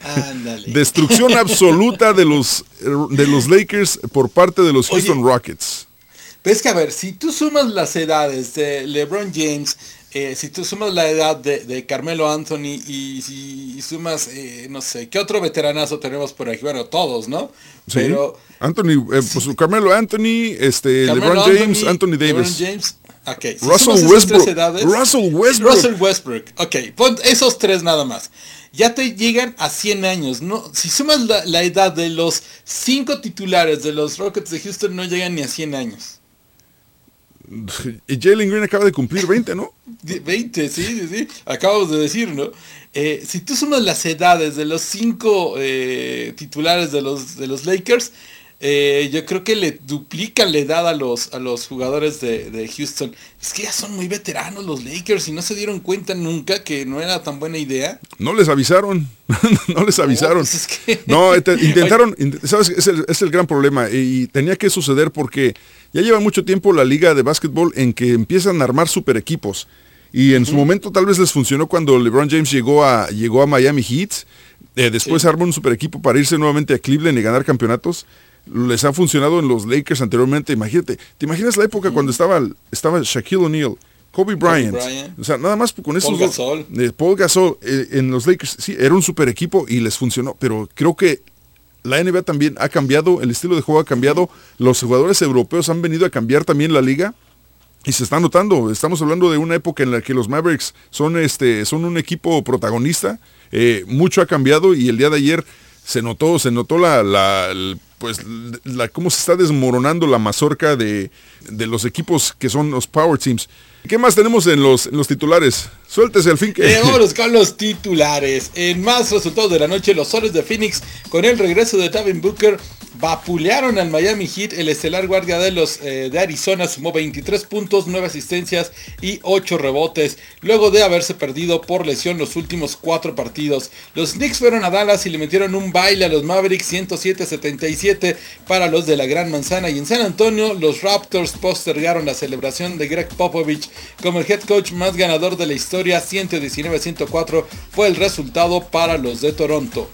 S5: Ándale. (laughs)
S4: Destrucción absoluta de los, de los Lakers por parte de los
S5: Oye.
S4: Houston Rockets.
S5: Pero es que a ver, si tú sumas las edades de LeBron James, eh, si tú sumas la edad de, de Carmelo Anthony y si sumas, eh, no sé, ¿qué otro veteranazo tenemos por aquí? Bueno, todos, ¿no?
S4: Sí.
S5: Pero
S4: Anthony, eh, pues Carmelo Anthony, este,
S5: Carmelo
S4: LeBron James, Anthony
S5: LeBron
S4: Davis.
S5: James, ok. Si
S4: Russell Westbrook.
S5: edades-
S4: Russell Westbrook.
S5: Russell Westbrook. Ok, pon esos tres nada más. Ya te llegan a 100 años. ¿no? Si sumas la, la edad de los cinco titulares de los Rockets de Houston, no llegan ni a 100 años.
S4: Jalen Green acaba de cumplir 20, ¿no?
S5: Die- 20, sí, sí, sí. Acabamos de decir, ¿no? Eh, si tú sumas las edades de los cinco eh, titulares de los, de los Lakers, eh, yo creo que le duplican la edad a los, a los jugadores de, de Houston. Es que ya son muy veteranos los Lakers y no se dieron cuenta nunca que no era tan buena idea.
S4: No les avisaron. (laughs) no les avisaron.
S5: pues es que-
S4: No, (laughs) te- intentaron, int- ¿sabes? Es el, es el gran problema y, y tenía que suceder porque ya lleva mucho tiempo la liga de básquetbol en que empiezan a armar super equipos. Y en su momento tal vez les funcionó cuando LeBron James llegó a, llegó a Miami Heat. Eh, después
S5: Sí.
S4: armó un super equipo para irse nuevamente a Cleveland y ganar campeonatos. Les ha funcionado en los Lakers anteriormente. Imagínate, ¿te imaginas la época cuando estaba, estaba Shaquille O'Neal, Kobe Bryant?
S5: Bryant.
S4: O sea, nada más con esos
S5: Paul
S4: dos-
S5: Gasol.
S4: eh, Paul Gasol eh, en los Lakers, sí, era un super equipo y les funcionó, pero creo que la NBA también ha cambiado, el estilo de juego ha cambiado, los jugadores europeos han venido a cambiar también la liga y se está notando, estamos hablando de una época en la que los Mavericks son, este, son un equipo protagonista, eh, mucho ha cambiado y el día de ayer se notó, se notó la, la- el- pues, cómo se está desmoronando la mazorca de, de los equipos que son los Power Teams. ¿Qué más tenemos en los, los titulares? Suéltese al fin que...
S5: Eh, vámonos con los titulares. En más resultados de la noche, los soles de Phoenix, con el regreso de Tavin Booker, vapulearon al Miami Heat. El estelar guardia de los eh, de Arizona sumó 23 puntos, 9 asistencias y 8 rebotes, luego de haberse perdido por lesión los últimos 4 partidos. Los Knicks fueron a Dallas y le metieron un baile a los Mavericks 107-77 para los de la Gran Manzana. Y en San Antonio, los Raptors postergaron la celebración de Greg Popovich como el head coach más ganador de la historia. 119-104 fue el resultado para los de Toronto.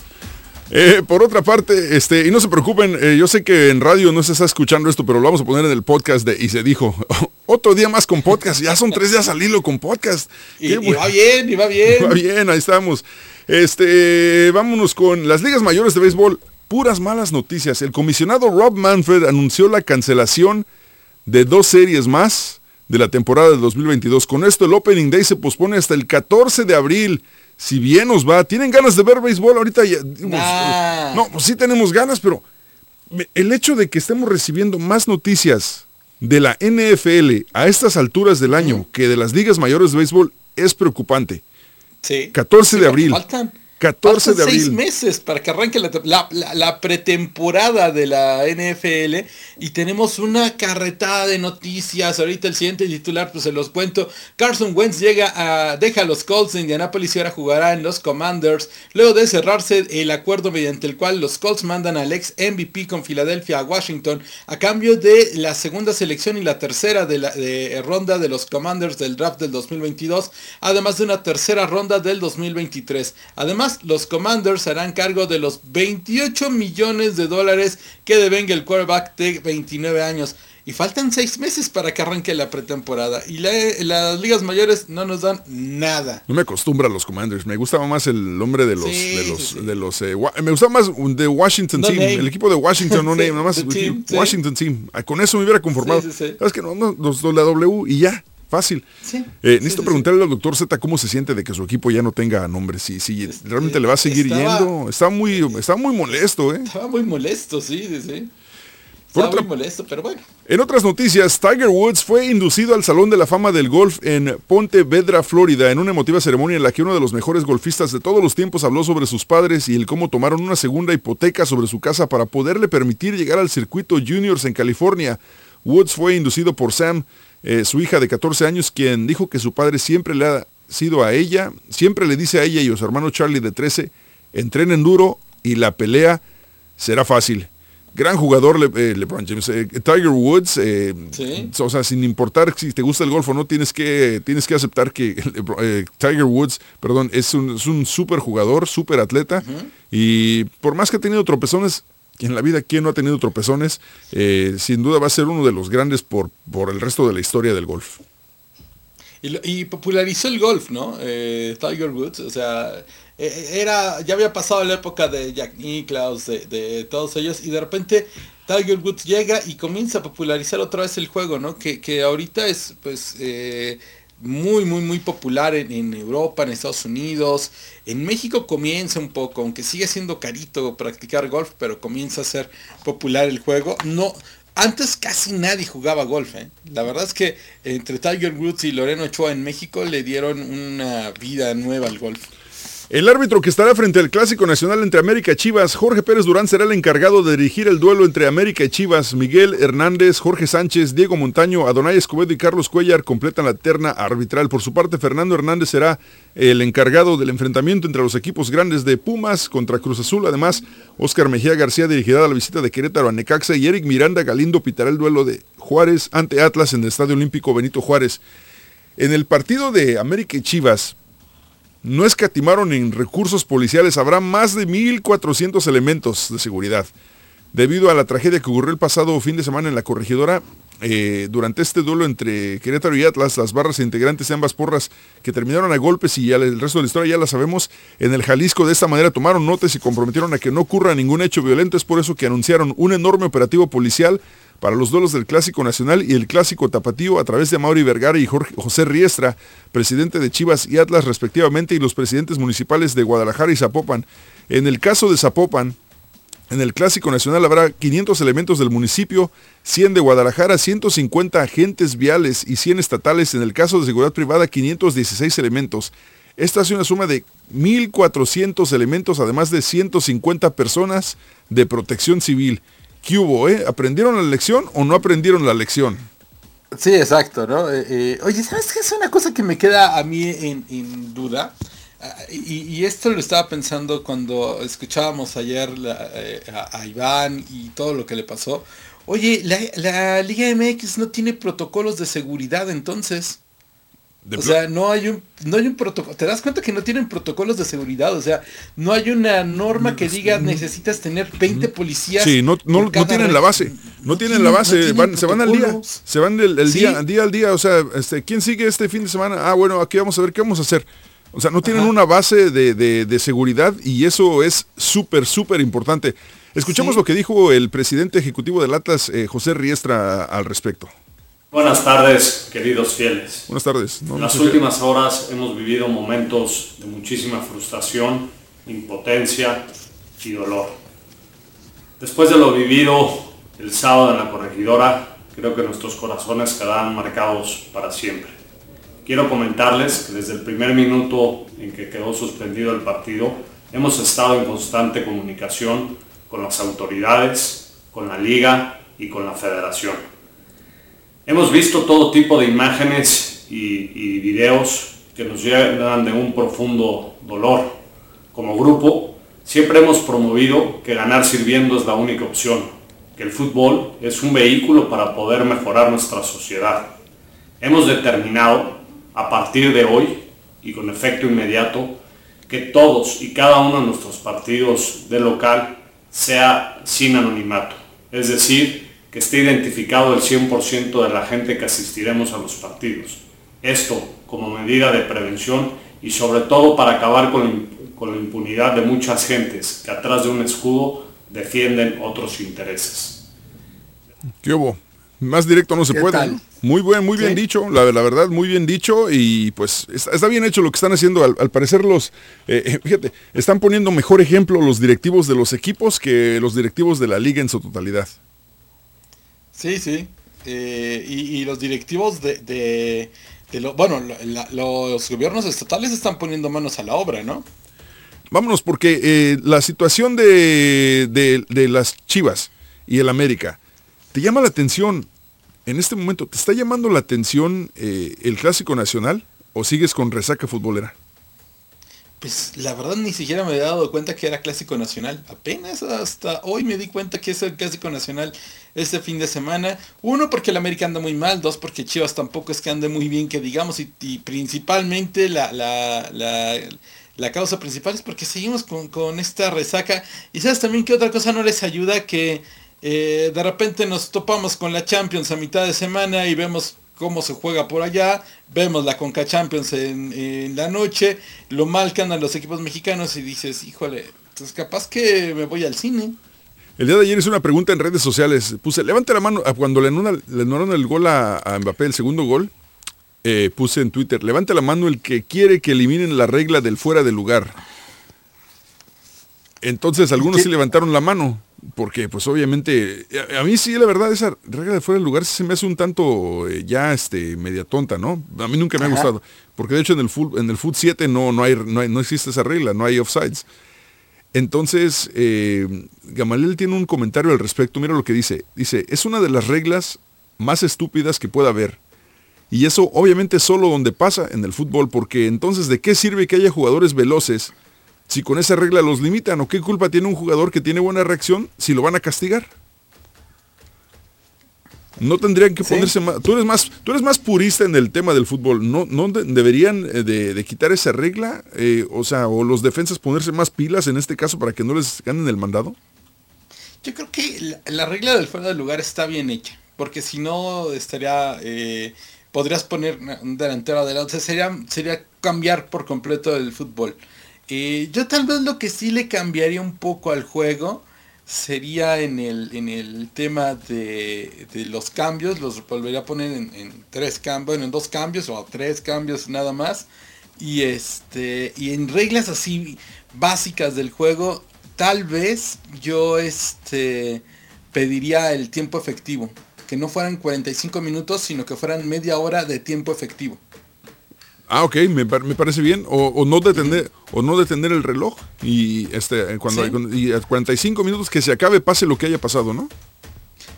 S4: Eh, por otra parte, este, y no se preocupen, eh, yo sé que en radio no se está escuchando esto, pero lo vamos a poner en el podcast de Y se dijo, (laughs) otro día más con podcast, ya son tres días al hilo con podcast.
S5: Y, y va bien, y va bien. (laughs)
S4: Va bien, ahí estamos. Este, vámonos con las ligas mayores de béisbol. Puras malas noticias. El comisionado Rob Manfred anunció la cancelación de dos series más de la temporada del 2022. Con esto el Opening Day se pospone hasta el 14 de abril. Si bien nos va, ¿tienen ganas de ver béisbol ahorita? Ya,
S5: Nah.
S4: No, pues sí tenemos ganas, pero el hecho de que estemos recibiendo más noticias de la NFL a estas alturas del año que de las ligas mayores de béisbol es preocupante.
S5: Sí.
S4: 14 de abril.
S5: Faltan,
S4: 14 de
S5: faltan seis
S4: abril.
S5: meses para que arranque la, la- la- la pretemporada de la NFL y tenemos una carretada de noticias. Ahorita el siguiente titular, pues se los cuento. Carson Wentz llega a, deja a los Colts de Indianapolis y ahora jugará en los Commanders. Luego de cerrarse el acuerdo mediante el cual los Colts mandan al ex MVP con Filadelfia a Washington a cambio de la segunda selección y la tercera de la de ronda de los Commanders del draft del 2022, además de una tercera ronda del 2023. Además, los Commanders harán cargo de los 28 millones de dólares que devenga el quarterback de 29 años. Y faltan seis meses para que arranque la pretemporada. Y la- las ligas mayores no nos dan nada.
S4: No me acostumbra a los Commanders. Me gustaba más el nombre de los,
S5: Sí,
S4: de los,
S5: sí, sí.
S4: de los, eh, me gustaba más de Washington
S5: No
S4: Team,
S5: name.
S4: el equipo de Washington, no (laughs)
S5: Sí,
S4: name, nada más
S5: team.
S4: Washington Team. Ah, Con eso me hubiera conformado. ¿Sabes que no, no, los la W y ya, fácil.
S5: Sí,
S4: Eh,
S5: sí,
S4: necesito
S5: sí,
S4: preguntarle al doctor Z cómo se siente de que su equipo ya no tenga nombre. Si, si realmente le va a seguir
S5: estaba-
S4: yendo. Está muy, está muy molesto, ¿eh?
S5: Estaba muy molesto, sí, sí.
S4: Por otra-
S5: muy molesto, pero bueno.
S4: En otras noticias, Tiger Woods fue inducido al Salón de la Fama del Golf en Ponte Vedra, Florida, en una emotiva ceremonia en la que uno de los mejores golfistas de todos los tiempos habló sobre sus padres y el cómo tomaron una segunda hipoteca sobre su casa para poderle permitir llegar al circuito juniors en California. Woods fue inducido por Sam, eh, su hija de 14 años, quien dijo que su padre siempre le ha sido a ella, siempre le dice a ella y a su hermano Charlie de 13, entrenen duro y la pelea será fácil. Gran jugador Le- eh, LeBron James. Eh, Tiger Woods, eh,
S5: Sí.
S4: o sea, sin importar si te gusta el golf o no, tienes que, tienes que aceptar que (laughs) LeBron- Tiger Woods, perdón, es un, es un súper jugador, súper atleta. Y por más que ha tenido tropezones, en la vida, ¿quién no ha tenido tropezones? Eh, sin duda va a ser uno de los grandes por, por el resto de la historia del golf.
S5: Y, popularizó el golf, ¿no? Eh, Tiger Woods, o sea, eh, era, ya había pasado la época de Jack Nicklaus, de, de todos ellos, y de repente Tiger Woods llega y comienza a popularizar otra vez el juego, ¿no? Que, que ahorita es, pues, muy, muy, muy popular en, en Europa, en Estados Unidos. En México comienza un poco, aunque sigue siendo carito practicar golf, pero comienza a ser popular el juego. No, antes casi nadie jugaba golf. ¿eh? La verdad es que entre Tiger Woods y Loreno Ochoa en México le dieron una vida nueva al golf.
S4: El árbitro que estará frente al Clásico Nacional entre América y Chivas, Jorge Pérez Durán, será el encargado de dirigir el duelo entre América y Chivas. Miguel Hernández, Jorge Sánchez, Diego Montaño, Adonai Escobedo y Carlos Cuellar completan la terna arbitral. Por su parte, Fernando Hernández será el encargado del enfrentamiento entre los equipos grandes de Pumas contra Cruz Azul. Además, Óscar Mejía García dirigirá la visita de Querétaro a Necaxa y Eric Miranda Galindo pitará el duelo de Juárez ante Atlas en el Estadio Olímpico Benito Juárez. En el partido de América y Chivas, no escatimaron en recursos policiales, habrá más de 1.400 elementos de seguridad. Debido a la tragedia que ocurrió el pasado fin de semana en la corregidora, eh, durante este duelo entre Querétaro y Atlas, las barras e integrantes de ambas porras que terminaron a golpes y el resto de la historia ya la sabemos, en el Jalisco de esta manera tomaron notas y comprometieron a que no ocurra ningún hecho violento. Es por eso que anunciaron un enorme operativo policial para los duelos del Clásico Nacional y el Clásico Tapatío a través de Mauri Vergara y José Riestra, presidente de Chivas y Atlas respectivamente, y los presidentes municipales de Guadalajara y Zapopan. En el caso de Zapopan, en el Clásico Nacional habrá 500 elementos del municipio, 100 de Guadalajara, 150 agentes viales y 100 estatales. En el caso de seguridad privada, 516 elementos. Esta es una suma de 1.400 elementos, además de 150 personas de protección civil. ¿Qué hubo, eh? ¿Aprendieron la lección o no aprendieron la lección?
S5: Sí, exacto, ¿no? Eh, eh, oye, ¿sabes qué es una cosa que me queda a mí en, duda? Ah, y, esto lo estaba pensando cuando escuchábamos ayer eh, a, Iván y todo lo que le pasó. Oye, la Liga MX no tiene protocolos de seguridad entonces. O sea, no hay un no hay un protocolo. ¿Te das cuenta que no tienen protocolos de seguridad? O sea, no hay una norma que diga necesitas tener 20 policías.
S4: Sí, no, no, tienen la base. No tienen la base. van- se van al día. Se van el, el
S5: Sí.
S4: día, día al día. O sea, este, ¿quién sigue este fin de semana? Ah, bueno, aquí vamos a ver qué vamos a hacer. O sea, no tienen
S5: Ajá.
S4: una base de, de- de seguridad y eso es súper, súper importante. Escuchamos
S5: Sí.
S4: lo que dijo el presidente ejecutivo del Atlas, eh, José Riestra, al respecto.
S9: Buenas tardes, queridos fieles.
S4: Buenas tardes.
S9: en las últimas horas hemos vivido momentos de muchísima frustración, impotencia y dolor. Después de lo vivido el sábado en la corregidora, creo que nuestros corazones quedarán marcados para siempre. Quiero comentarles que desde el primer minuto en que quedó suspendido el partido, hemos estado en constante comunicación con las autoridades, con la liga y con la federación. Hemos visto todo tipo de imágenes y, videos que nos llenan de un profundo dolor. Como grupo, siempre hemos promovido que ganar sirviendo es la única opción, que el fútbol es un vehículo para poder mejorar nuestra sociedad. Hemos determinado, a partir de hoy y con efecto inmediato, que todos y cada uno de nuestros partidos de local sea sin anonimato. Es decir, que esté identificado el 100% de la gente que asistiremos a los partidos. Esto como medida de prevención y sobre todo para acabar con, con la impunidad de muchas gentes que atrás de un escudo defienden otros intereses.
S4: ¿Qué hubo? Más directo no se
S5: ¿Qué
S4: puede. Muy buen, muy bien
S5: ¿Sí?
S4: dicho, la, la verdad, muy bien dicho y pues está, está bien hecho lo que están haciendo. Al, al parecer los, eh, eh, fíjate, están poniendo mejor ejemplo los directivos de los equipos que los directivos de la liga en su totalidad.
S5: Sí, sí. Eh, y, y los directivos de, de, de lo, bueno, los gobiernos estatales están poniendo manos a la obra, ¿no?
S4: Vámonos, porque eh, la situación de, de- de las Chivas y el América, ¿te llama la atención en este momento? ¿Te está llamando la atención eh, el Clásico Nacional o sigues con resaca futbolera?
S5: Pues la verdad ni siquiera me había dado cuenta que era clásico nacional. Apenas hasta hoy me di cuenta que es el clásico nacional este fin de semana. Uno porque el América anda muy mal, dos porque Chivas tampoco es que ande muy bien que digamos y, principalmente la, la, la, la causa principal es porque seguimos con, con esta resaca. Y sabes también que otra cosa no les ayuda que eh, de repente nos topamos con la Champions a mitad de semana y vemos cómo se juega por allá, vemos la Conca Champions en, en la noche, lo mal que andan los equipos mexicanos y dices, híjole, pues capaz que me voy al cine.
S4: El día de ayer hice una pregunta en redes sociales. Puse, levante la mano, ah, cuando le anularon, el gol a, a Mbappé, el segundo gol, eh, puse en Twitter, levante la mano el que quiere que eliminen la regla del fuera de lugar. Entonces algunos sí levantaron la mano, porque pues obviamente, a, a mí sí la verdad esa regla de fuera de lugar se me hace un tanto eh, ya este media tonta, ¿no? A mí nunca me ha gustado, porque de hecho en el full, en el foot 7 no, no, hay, no, hay- no existe esa regla, no hay offsides. Entonces, eh, Gamaliel tiene un comentario al respecto. Mira lo que dice. Dice, es una de las reglas más estúpidas que pueda haber. Y eso obviamente solo donde pasa en el fútbol, porque entonces ¿de qué sirve que haya jugadores veloces si con esa regla los limitan? ¿O qué culpa tiene un jugador que tiene buena reacción si lo van a castigar? No tendrían que
S5: Sí.
S4: ponerse más... Tú eres más, tú eres más purista en el tema del fútbol. ¿No, no de- deberían eh, de, de quitar esa regla? Eh, o sea, o los defensas ponerse más pilas en este caso para que no les ganen el mandado.
S5: Yo creo que la, la regla del fuera de lugar está bien hecha, porque si no estaría, eh, podrías poner un delantero adelante, o sea, sería, sería cambiar por completo el fútbol. Eh, yo tal vez lo que sí le cambiaría un poco al juego sería en el, en el tema de, de los cambios, los volvería a poner en, tres cambios, en dos cambios o tres cambios nada más. Y este, y en reglas así básicas del juego, tal vez yo este pediría el tiempo efectivo. Que no fueran 45 minutos, sino que fueran media hora de tiempo efectivo.
S4: Ah, ok, me, me parece bien. O, o no detener, o no detener el reloj y este cuando
S5: Sí.
S4: y a 45 minutos que se acabe pase lo que haya pasado, ¿no?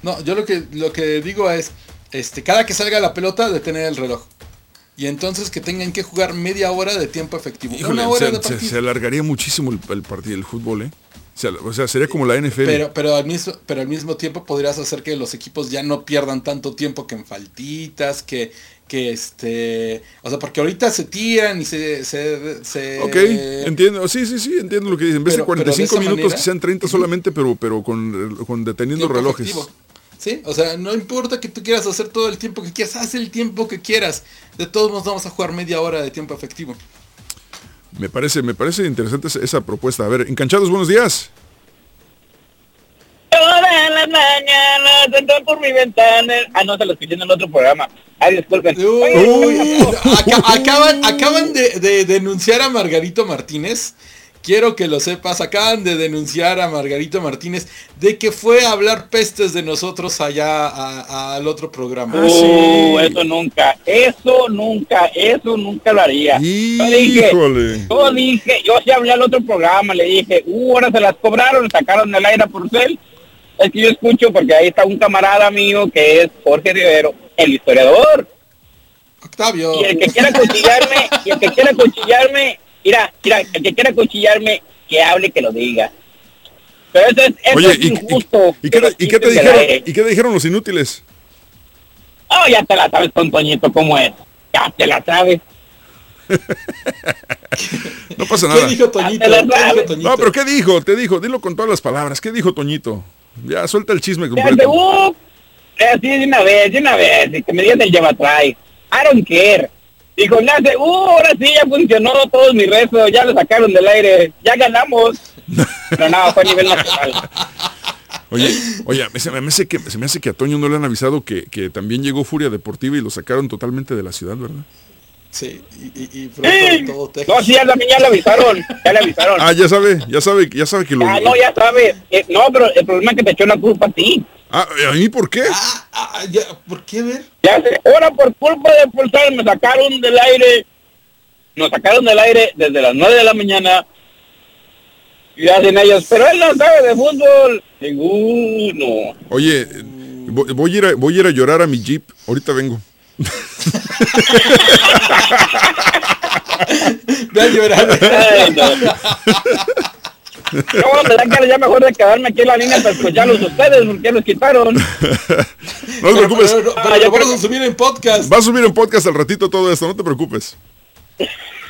S5: No, yo lo que lo que digo es, este, cada que salga la pelota, detener el reloj. Y entonces que tengan que jugar media hora de tiempo efectivo.
S4: Híjole,
S5: Una hora
S4: se,
S5: de partido.
S4: se alargaría muchísimo el, el partido, el fútbol, ¿eh? O sea, o sea, sería como la NFL.
S5: Pero, pero, al mismo, pero al mismo tiempo podrías hacer que los equipos ya no pierdan tanto tiempo que en faltitas, que, que este... O sea, porque ahorita se tiran y se... se, se-
S4: ok, entiendo. Sí, sí, sí, entiendo lo que dicen. En vez
S5: Pero-
S4: de
S5: pero de
S4: 45
S5: esa
S4: minutos
S5: manera-
S4: que sean 30 solamente, pero, pero con, con deteniendo relojes.
S5: efectivo. Sí, o sea, no importa que tú quieras hacer todo el tiempo que quieras, haz el tiempo que quieras. De todos modos vamos a jugar media hora de tiempo efectivo.
S4: Me parece, me parece interesante esa, esa propuesta. A ver, enganchados, buenos días.
S10: Todas las mañanas entran por mi ventana. Ah, no, se lo escuché en el otro programa. Ay, disculpen.
S5: Uy, acaban, acaban de, de denunciar a Margarito Martínez. Quiero que lo sepas, acaban de denunciar a Margarito Martínez de que fue a hablar pestes de nosotros allá al otro programa.
S10: Uh, eso nunca, eso nunca, eso nunca lo haría. Yo dije,
S4: Híjole.
S10: yo dije, yo sí hablé al otro programa, le dije, uh, ahora se las cobraron, sacaron del aire por cel. Es que yo escucho porque ahí está un camarada mío que es Jorge Rivero, el historiador.
S5: Octavio.
S10: Y el que quiera cuchillarme, y el que quiera cuchillarme, mira, mira, el que quiera cuchillarme, que hable, que lo diga. Pero eso es, eso
S4: Oye,
S10: es
S4: ¿y, y-
S10: injusto.
S4: y
S10: que
S4: qué, te- y qué dijeron,
S10: aire.
S4: ¿y qué te dijeron los inútiles?
S10: Oh, ya te la sabes, con Toñito, cómo es. Ya te la sabes. (laughs)
S4: No pasa
S5: ¿Qué
S4: nada.
S5: dijo Toñito?
S10: te la
S5: ¿Qué dijo. Toñito?
S4: No, pero ¿qué dijo? Te dijo, dilo con todas las palabras. ¿Qué dijo Toñito? Ya, suelta el chisme completo.
S10: uh, así de una vez, de una vez, que me digan el atrás. I don't care. Dijo, nace, uh, ahora sí ya funcionó todos mis rezos, ya lo sacaron del aire, ya ganamos. (laughs) Pero no, fue a nivel nacional.
S4: Oye, oye, se me hace que, se me hace que a Toño no le han avisado que, que también llegó Furia Deportiva y lo sacaron totalmente de la ciudad, ¿verdad?
S5: Sí, y, y, y pronto
S10: Sí.
S5: todo Texas.
S10: No, sí, ya, también ya le avisaron, ya le avisaron.
S4: Ah, ya sabe, ya sabe, ya sabe que lo...
S10: Ah, no, ya sabes. Eh, no, pero el problema es que te echó la culpa a ti.
S4: Ah, ¿a mí por qué?
S5: Ah, ah, ya, ¿Por qué ver?
S10: Ya sé, ahora por culpa de pulsar me sacaron del aire. Nos sacaron del aire desde las 9 de la mañana. Y hacen ellos, pero él no sabe de fútbol. Ninguno.
S4: Oye, voy, voy a ir a, voy a ir a llorar a mi jeep. Ahorita vengo. (laughs)
S5: Ve a llorar.
S10: Ay, no. No, me da cara ya mejor de quedarme aquí en la línea para escucharlos ustedes, porque los quitaron.
S4: No te
S5: Pero,
S4: preocupes.
S5: pero- pero
S10: Ah,
S5: lo vamos
S10: creo-
S5: a subir en podcast.
S4: Va a subir en podcast al ratito todo esto, no te preocupes.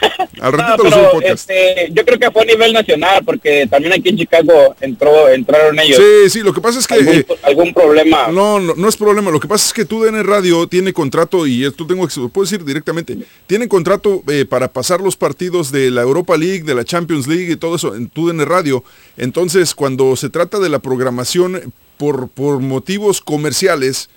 S4: (laughs) Al
S10: No,
S4: ratito en
S10: pero
S4: podcast.
S10: este, yo creo que fue a nivel nacional, porque también aquí en Chicago entró, entraron ellos.
S4: Sí, sí, lo que pasa es que...
S10: ¿Algún,
S4: eh,
S10: algún problema?
S4: No, no, no es problema. Lo que pasa es que TUDN Radio tiene contrato, y esto tengo que, puedo decir directamente, tiene contrato eh, para pasar los partidos de la Europa League, de la Champions League y todo eso en TUDN Radio. Entonces, cuando se trata de la programación por, por motivos comerciales,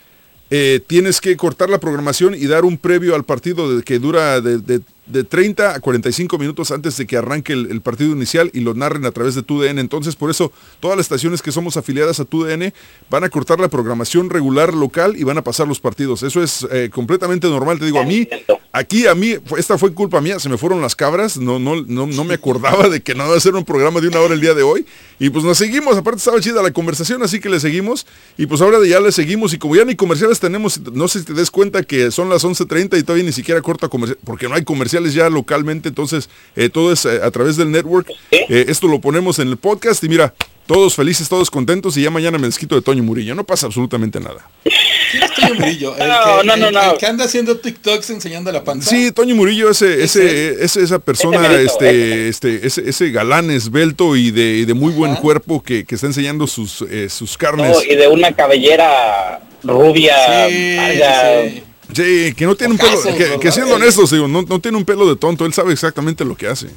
S4: eh, tienes que cortar la programación y dar un previo al partido de- que dura de, de- de 30 a 45 minutos antes de que arranque el, el partido inicial y lo narren a través de TUDN. Entonces, por eso, todas las estaciones que somos afiliadas a TUDN van a cortar la programación regular local y van a pasar los partidos. Eso es eh, completamente normal. Te digo, a mí, aquí a mí, esta fue culpa mía, se me fueron las cabras, no, no, no, no me acordaba de que no iba a ser un programa de una hora el día de hoy. Y pues nos seguimos, aparte estaba chida la conversación, así que le seguimos. Y pues ahora ya le seguimos y como ya ni comerciales tenemos, no sé si te des cuenta que son las 11.30 y todavía ni siquiera corta comercial, porque no hay comerciales ya localmente, entonces eh, todo es eh, a través del network. Eh, esto lo ponemos en el podcast y mira, todos felices, todos contentos y ya mañana me desquito de Toño Murillo. No pasa absolutamente nada.
S5: ¿Quién es Toño Murillo? El
S10: No,
S5: que,
S10: no, no,
S5: el-
S10: no.
S5: el que anda haciendo TikToks enseñando la panza.
S4: Sí, Toño Murillo, ese, ese, ese- esa persona,
S10: Ese
S4: este, este, ese, ese galán esbelto y de, y de muy buen cuerpo que, que está enseñando sus, eh, sus carnes.
S10: No, y de una cabellera rubia,
S5: Sí,
S10: larga.
S5: sí.
S4: Sí, que no tiene un pelo, que, siendo honestos, digo, no, no tiene un pelo de tonto, él sabe exactamente lo que hace.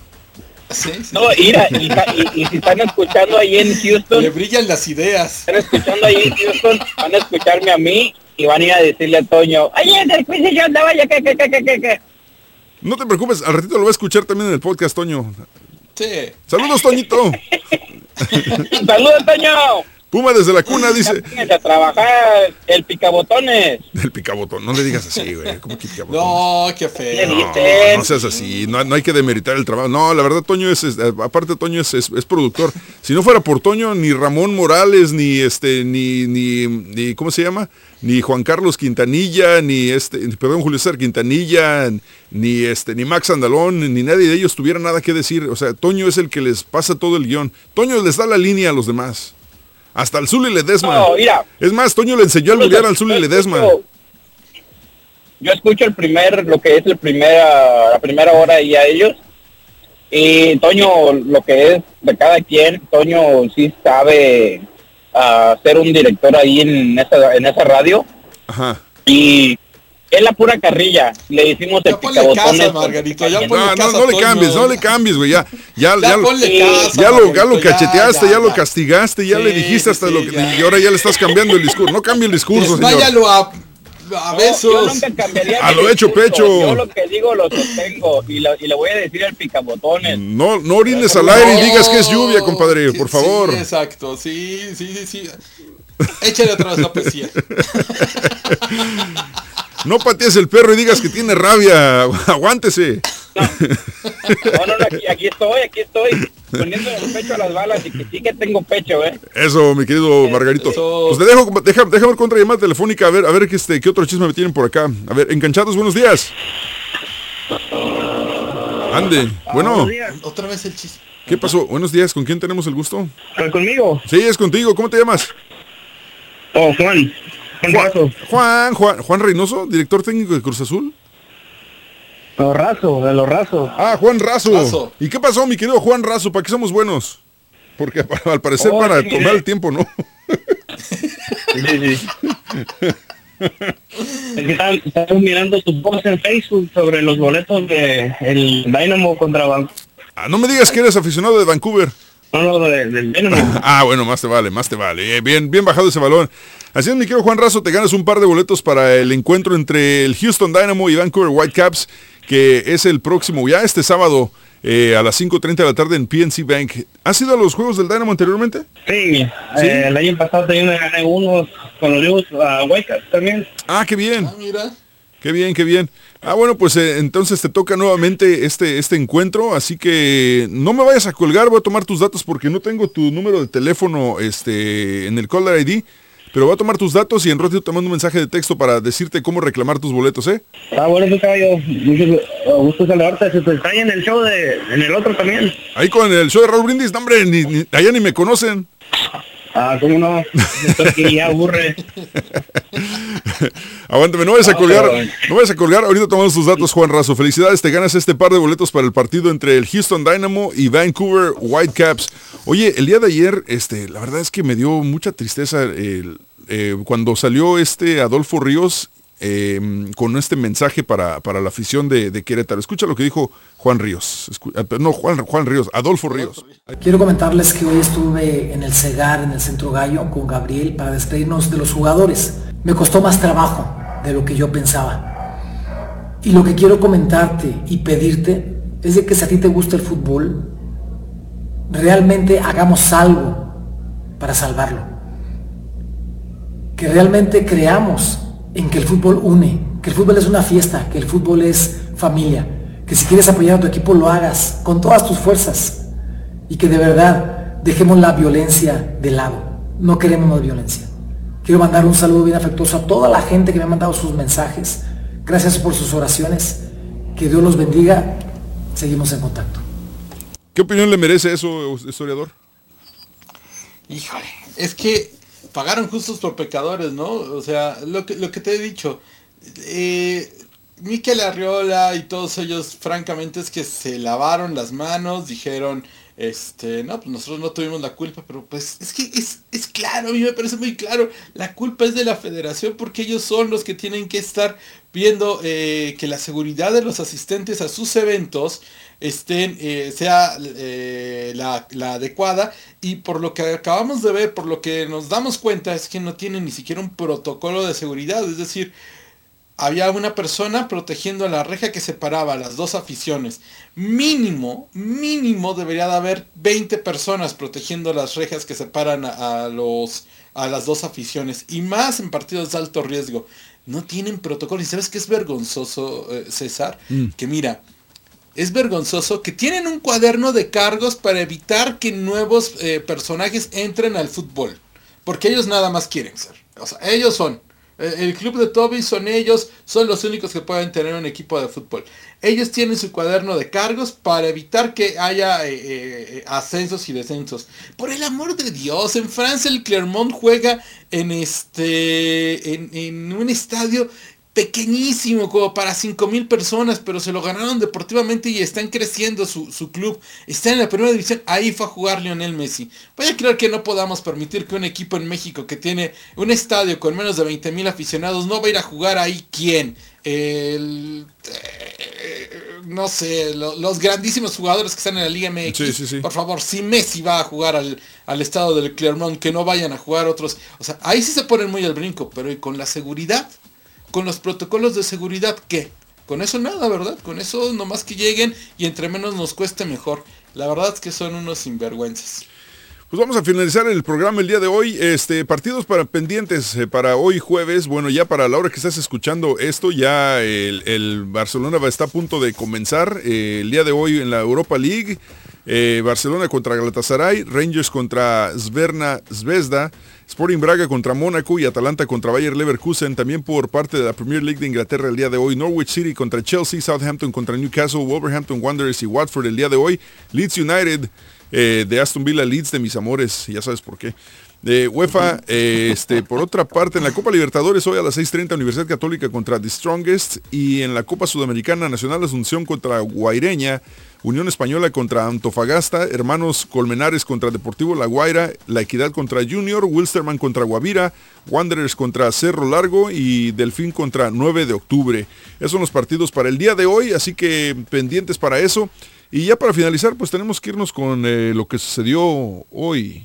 S5: Sí, sí.
S10: No, mira, y, y- y si están escuchando ahí en Houston,
S5: Le brillan las ideas.
S10: están escuchando ahí en Houston, van a escucharme a mí y van a ir a decirle a Toño, oye, del quiz yo andaba ya que, que, que, que, que.
S4: No te preocupes, al ratito lo voy a escuchar también en el podcast, Toño.
S5: Sí.
S4: Saludos, Toñito. (laughs)
S10: Saludos, Toño.
S4: Puma desde la cuna dice.
S10: A trabajar, el picabotones. (laughs)
S4: El picabotón, no le digas así, güey. ¿Cómo que picabotón?
S5: No, qué
S10: ¿Qué
S5: feo.
S4: No, no seas así, no, no hay que demeritar el trabajo. No, la verdad, Toño es, es- aparte Toño es, es- es productor. Si no fuera por Toño, ni Ramón Morales, ni este, ni, ni, ni ¿cómo se llama? Ni Juan Carlos Quintanilla, ni este, perdón, Julio César Quintanilla, ni este, ni Max Andalón, ni nadie de ellos tuviera nada que decir. O sea, Toño es el que les pasa todo el guion. Toño les da la línea a los demás. Hasta el Zuli Ledesma.
S10: No, mira.
S4: Es más, Toño le enseñó a bullear al Zuli Ledesma.
S10: Yo escucho el primer, lo que es el primera, la primera hora y a ellos. Y Toño, lo que es de cada quien, Toño sí sabe ah, ser un director ahí en esa, en esa radio.
S4: Ajá.
S10: Y es la pura carrilla. Le hicimos el
S5: Ya ponle casa, Margarito, ya ponle
S4: No, no,
S5: casa
S4: no le cambies, no le cambies, güey. Ya, ya,
S5: Ya
S4: ya, lo-
S5: ponle casa,
S4: ya lo, ya lo cacheteaste, ya,
S5: ya,
S4: lo castigaste, ya le
S5: Sí,
S4: dijiste hasta
S5: sí,
S4: lo que.
S5: ya.
S4: Y ahora ya le estás cambiando el discurso. No cambie el discurso, señor.
S5: Desmáyalo a, a
S10: No,
S5: besos.
S10: yo nunca cambiaría
S4: A lo hecho,
S10: discurso.
S4: pecho.
S10: Yo lo que digo lo sostengo y, lo- y le voy a decir al picabotones.
S4: No, no orines al aire y digas que es lluvia, compadre, por favor.
S5: Sí, exacto, sí, sí, sí, sí. Échale otra vez la poesía. (laughs)
S4: No patees el perro y digas que tiene rabia. (laughs) Aguántese.
S10: No, no, no, aquí, aquí estoy, aquí estoy, poniendo el pecho a las balas y que sí que tengo pecho, ¿eh?
S4: Eso, mi querido Margarito.
S5: Eso.
S4: Pues te dejo, deja, déjame ver contra llamada telefónica, a ver, a ver qué, este, qué otro chisme me tienen por acá. A ver, enganchados, buenos días. Ande, bueno,
S5: Otra vez el chiste.
S4: ¿qué pasó? Buenos días, ¿con quién tenemos el gusto?
S10: ¿Estás conmigo?
S4: Sí, es contigo, ¿cómo te llamas?
S10: Oh, Juan. Juan Razo.
S4: Juan, Juan, Juan Reynoso, director técnico de Cruz Azul.
S10: Los Razo, de los Razo.
S4: Ah, Juan Razo.
S5: Razo.
S4: ¿Y qué pasó, mi querido Juan Razo? ¿Para qué somos buenos? Porque (laughs) al parecer
S10: Oh,
S4: para
S10: sí,
S4: tomar
S10: mire.
S4: el tiempo, ¿no?
S10: Sí, sí. Están- mirando tus posts en Facebook sobre los boletos de el Dynamo contra Van...
S4: Ah, no me digas que eres aficionado de Vancouver.
S10: No, no, de- del. (laughs)
S4: Ah, bueno, más te vale, más te vale. Eh, bien, bien bajado ese balón. Así es, mi querido Juan Razo, te ganas un par de boletos para el encuentro entre el Houston Dynamo y Vancouver Whitecaps, que es el próximo, ya este sábado, eh, a las 5.30 de la tarde en PNC Bank. ¿Has ido a los juegos del Dynamo anteriormente?
S10: Sí, eh, el año pasado también me gané unos con los Whitecaps también.
S4: Ah, qué bien.
S5: Ah, mira.
S4: Qué bien, qué bien. Ah, bueno, pues eh, entonces te toca nuevamente este, este encuentro, así que no me vayas a colgar, voy a tomar tus datos porque no tengo tu número de teléfono este, en el Caller ID, pero voy a tomar tus datos y en ratito te mando un mensaje de texto para decirte cómo reclamar tus boletos, ¿eh?
S10: Ah, bueno, tu caballo. Gusto saludarte. Se te está ahí en el show de... En el otro también.
S4: Ahí con el show de Raúl Brindis, no, hombre, ni, ni- allá ni me conocen.
S10: Ah, ¿cómo no? Esto aquí ya aburre. (laughs)
S4: Aguántame, no vayas a colgar,
S10: Ay.
S4: no vayas a colgar, ahorita tomamos tus datos, Juan Razo. Felicidades, te ganas este par de boletos para el partido entre el Houston Dynamo y Vancouver Whitecaps. Oye, el día de ayer, este, la verdad es que me dio mucha tristeza el, eh, cuando salió este Adolfo Ríos eh, con este mensaje para, para la afición de, Querétaro. Escucha lo que dijo Juan Ríos. Ah, no, Juan, Juan Ríos, Adolfo Ríos.
S11: Quiero comentarles que hoy estuve en el CEGAR, en el Centro Gallo, con Gabriel para despedirnos de los jugadores. Me costó más trabajo de lo que yo pensaba. Y lo que quiero comentarte y pedirte es de que si a ti te gusta el fútbol, realmente hagamos algo para salvarlo. Que realmente creamos en que el fútbol une, que el fútbol es una fiesta, que el fútbol es familia, que si quieres apoyar a tu equipo lo hagas con todas tus fuerzas y que de verdad dejemos la violencia de lado. No queremos más violencia. Quiero mandar un saludo bien afectuoso a toda la gente que me ha mandado sus mensajes. Gracias por sus oraciones. Que Dios los bendiga. Seguimos en contacto.
S4: ¿Qué opinión le merece eso, historiador?
S5: Híjole, es que pagaron justos por pecadores, ¿no? O sea, lo que, lo que te he dicho, eh, Miquel Arriola y todos ellos, francamente, es que se lavaron las manos, dijeron, este, no, pues nosotros no tuvimos la culpa, pero pues es que es, es claro, a mí me parece muy claro, la culpa es de la federación porque ellos son los que tienen que estar viendo eh, que la seguridad de los asistentes a sus eventos estén, eh, sea eh, la, la adecuada y por lo que acabamos de ver, por lo que nos damos cuenta es que no tienen ni siquiera un protocolo de seguridad, es decir, había una persona protegiendo la reja que separaba a las dos aficiones. Mínimo, mínimo debería de haber 20 personas protegiendo las rejas que separan a, a los, a las dos aficiones. Y más en partidos de alto riesgo. No tienen protocolo. ¿Y sabes qué es vergonzoso, eh, César?
S4: Mm.
S5: Que mira, es vergonzoso que tienen un cuaderno de cargos para evitar que nuevos eh, personajes entren al fútbol. Porque ellos nada más quieren ser. O sea, ellos son. Eh, El club de Toby son ellos, son los únicos que pueden tener un equipo de fútbol. Ellos tienen su cuaderno de cargos para evitar que haya eh, ascensos y descensos. Por el amor de Dios, en Francia el Clermont juega en este en un estadio pequeñísimo, como para 5 mil personas, pero se lo ganaron deportivamente y están creciendo su, su, club. Está en la primera división, ahí fue a jugar Lionel Messi. Voy a creer que no podamos permitir que un equipo en México que tiene un estadio con menos de 20 mil aficionados no va a ir a jugar ahí quién. El, eh, no sé, lo, los grandísimos jugadores que están en la Liga MX.
S4: Sí, sí, sí.
S5: Por favor, si Messi va a jugar al, al estado del Clermont, que no vayan a jugar otros. O sea, ahí sí se ponen muy al brinco, pero ¿y con la seguridad? Con los protocolos de seguridad, ¿qué? Con eso nada, ¿verdad? Con eso nomás que lleguen y entre menos nos cueste mejor. La verdad es que son unos sinvergüenzas.
S4: Pues vamos a finalizar el programa el día de hoy. Este, partidos para pendientes eh, para hoy jueves. Bueno, ya para la hora que estás escuchando esto, ya el, el Barcelona está a punto de comenzar. Eh, el día de hoy en la Europa League. Eh, Barcelona contra Galatasaray, Rangers contra Sverna Zvezda, Sporting Braga contra Mónaco y Atalanta contra Bayer Leverkusen. También por parte de la Premier League de Inglaterra el día de hoy, Norwich City contra Chelsea, Southampton contra Newcastle, Wolverhampton Wanderers y Watford el día de hoy, Leeds United eh, de Aston Villa, Leeds de mis amores, ya sabes por qué. De UEFA, eh, este, por otra parte, en la Copa Libertadores hoy a las 6.30 Universidad Católica contra The Strongest y en la Copa Sudamericana Nacional Asunción contra Guaireña, Unión Española contra Antofagasta, Hermanos Colmenares contra Deportivo La Guaira, La Equidad contra Junior, Wilsterman contra Guavira, Wanderers contra Cerro Largo y Delfín contra 9 de octubre. Esos son los partidos para el día de hoy, así que pendientes para eso. Y ya para finalizar, pues tenemos que irnos con eh, lo que sucedió hoy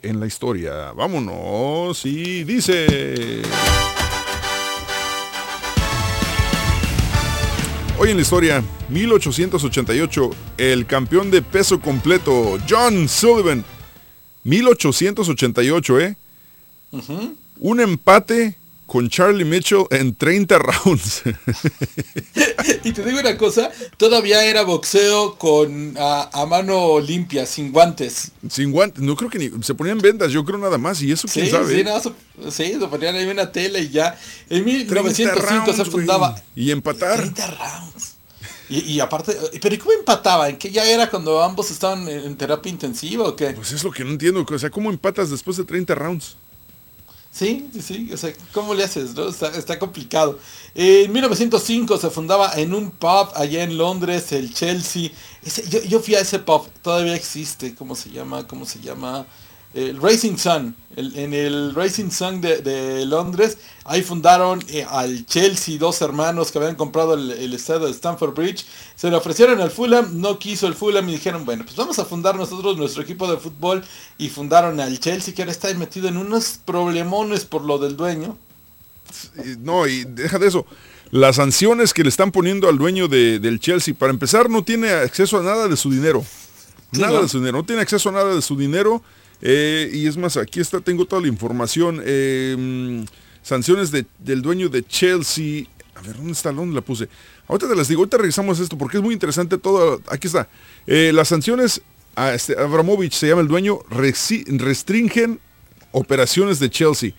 S4: en la historia. Vámonos y dice... Hoy en la historia, 1888, el campeón de peso completo, John Sullivan. 1888, ¿eh? Un empate con Charlie Mitchell en 30 rounds. (laughs)
S5: y te digo una cosa, todavía era boxeo con a, a, mano limpia, sin guantes.
S4: Sin guantes, no creo que ni se ponían vendas, yo creo nada más, y eso quién
S5: sí,
S4: sabe.
S5: Sí, no, se, sí, se ponían ahí una tela y ya. En 1905 rounds, se fundaba.
S4: Wey. Y empatar.
S5: 30 rounds. Y, y, aparte, pero ¿y cómo empataban? ¿Que ya era cuando ambos estaban en, en terapia intensiva o qué?
S4: Pues es lo que no entiendo, o sea, ¿cómo empatas después de 30 rounds?
S5: Sí, sí, sí, o sea, ¿cómo le haces? No? Está, complicado. En 1905 se fundaba en un pub allá en Londres, el Chelsea. Yo, yo, fui a ese pub, todavía existe, ¿cómo se llama? ¿Cómo se llama? El Racing Sun, el, en el Racing Sun de, de Londres, ahí fundaron eh, al Chelsea, dos hermanos que habían comprado el, el estadio de Stamford Bridge, se lo ofrecieron al Fulham, no quiso el Fulham y dijeron, bueno, pues vamos a fundar nosotros nuestro equipo de fútbol y fundaron al Chelsea que ahora está metido en unos problemones por lo del dueño.
S4: No, y deja de eso. Las sanciones que le están poniendo al dueño de, del Chelsea, para empezar, no tiene acceso a nada de su dinero. Sí, nada ¿no? de su dinero, no tiene acceso a nada de su dinero. Eh, y es más, aquí está, tengo toda la información. Eh, sanciones de, del dueño de Chelsea. A ver, ¿dónde está? ¿Dónde la puse? Ahorita te las digo, ahorita regresamos a esto porque es muy interesante todo. Aquí está. Eh, las sanciones a este, Abramovich, se llama el dueño, restringen operaciones de Chelsea.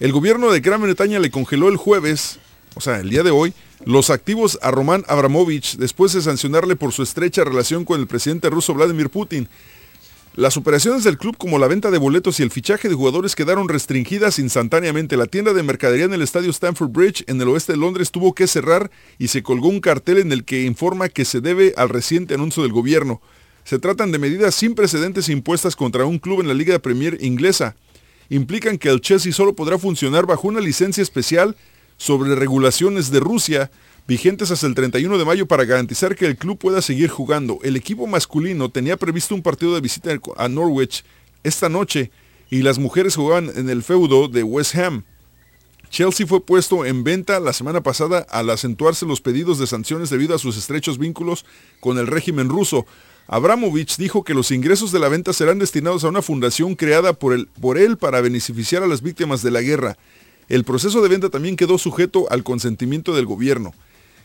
S4: El gobierno de Gran Bretaña le congeló el jueves, o sea, el día de hoy, los activos a Roman Abramovich después de sancionarle por su estrecha relación con el presidente ruso Vladimir Putin. Las operaciones del club como la venta de boletos y el fichaje de jugadores quedaron restringidas instantáneamente. La tienda de mercadería en el estadio Stamford Bridge en el oeste de Londres tuvo que cerrar y se colgó un cartel en el que informa que se debe al reciente anuncio del gobierno. Se tratan de medidas sin precedentes impuestas contra un club en la Liga Premier inglesa. Implican que el Chelsea solo podrá funcionar bajo una licencia especial sobre regulaciones de Rusia vigentes hasta el 31 de mayo para garantizar que el club pueda seguir jugando. El equipo masculino tenía previsto un partido de visita a Norwich esta noche y las mujeres jugaban en el feudo de West Ham. Chelsea fue puesto en venta la semana pasada al acentuarse los pedidos de sanciones debido a sus estrechos vínculos con el régimen ruso. Abramovich dijo que los ingresos de la venta serán destinados a una fundación creada por, el, por él para beneficiar a las víctimas de la guerra. El proceso de venta también quedó sujeto al consentimiento del gobierno.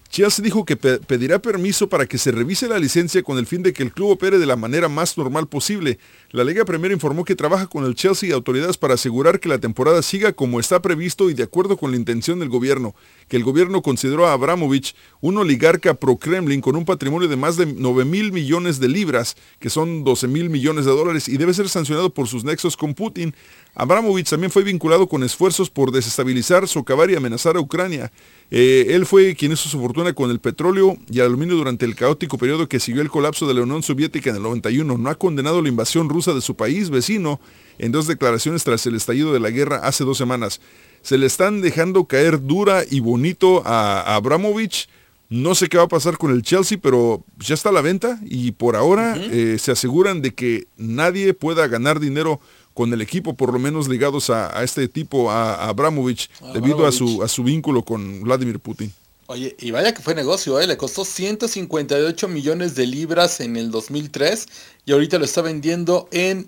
S4: Chelsea dijo que pe- pedirá permiso para que se revise la licencia con el fin de que el club opere de la manera más normal posible. La Liga Premier informó que trabaja con el Chelsea y autoridades para asegurar que la temporada siga como está previsto y de acuerdo con la intención del gobierno, que el gobierno consideró a Abramovich un oligarca pro-Kremlin con un patrimonio de más de 9 mil millones de libras, que son 12 mil millones de dólares, y debe ser sancionado por sus nexos con Putin. Abramovich también fue vinculado con esfuerzos por desestabilizar, socavar y amenazar a Ucrania. Eh, él fue quien hizo su fortuna con el petróleo y el aluminio durante el caótico periodo que siguió el colapso de la Unión Soviética en el 91. No ha condenado la invasión rusa de su país vecino en dos declaraciones tras el estallido de la guerra hace dos semanas. Se le están dejando caer dura y bonito a, a Abramovich. No sé qué va a pasar con el Chelsea, pero ya está a la venta y por ahora eh, se aseguran de que nadie pueda ganar dinero con el equipo, por lo menos ligados a, a este tipo, a, a Abramovich, debido a su, a su vínculo con Vladimir Putin.
S5: Oye, y vaya que fue negocio, ¿eh? le costó 158 millones de libras en el 2003 y ahorita lo está vendiendo en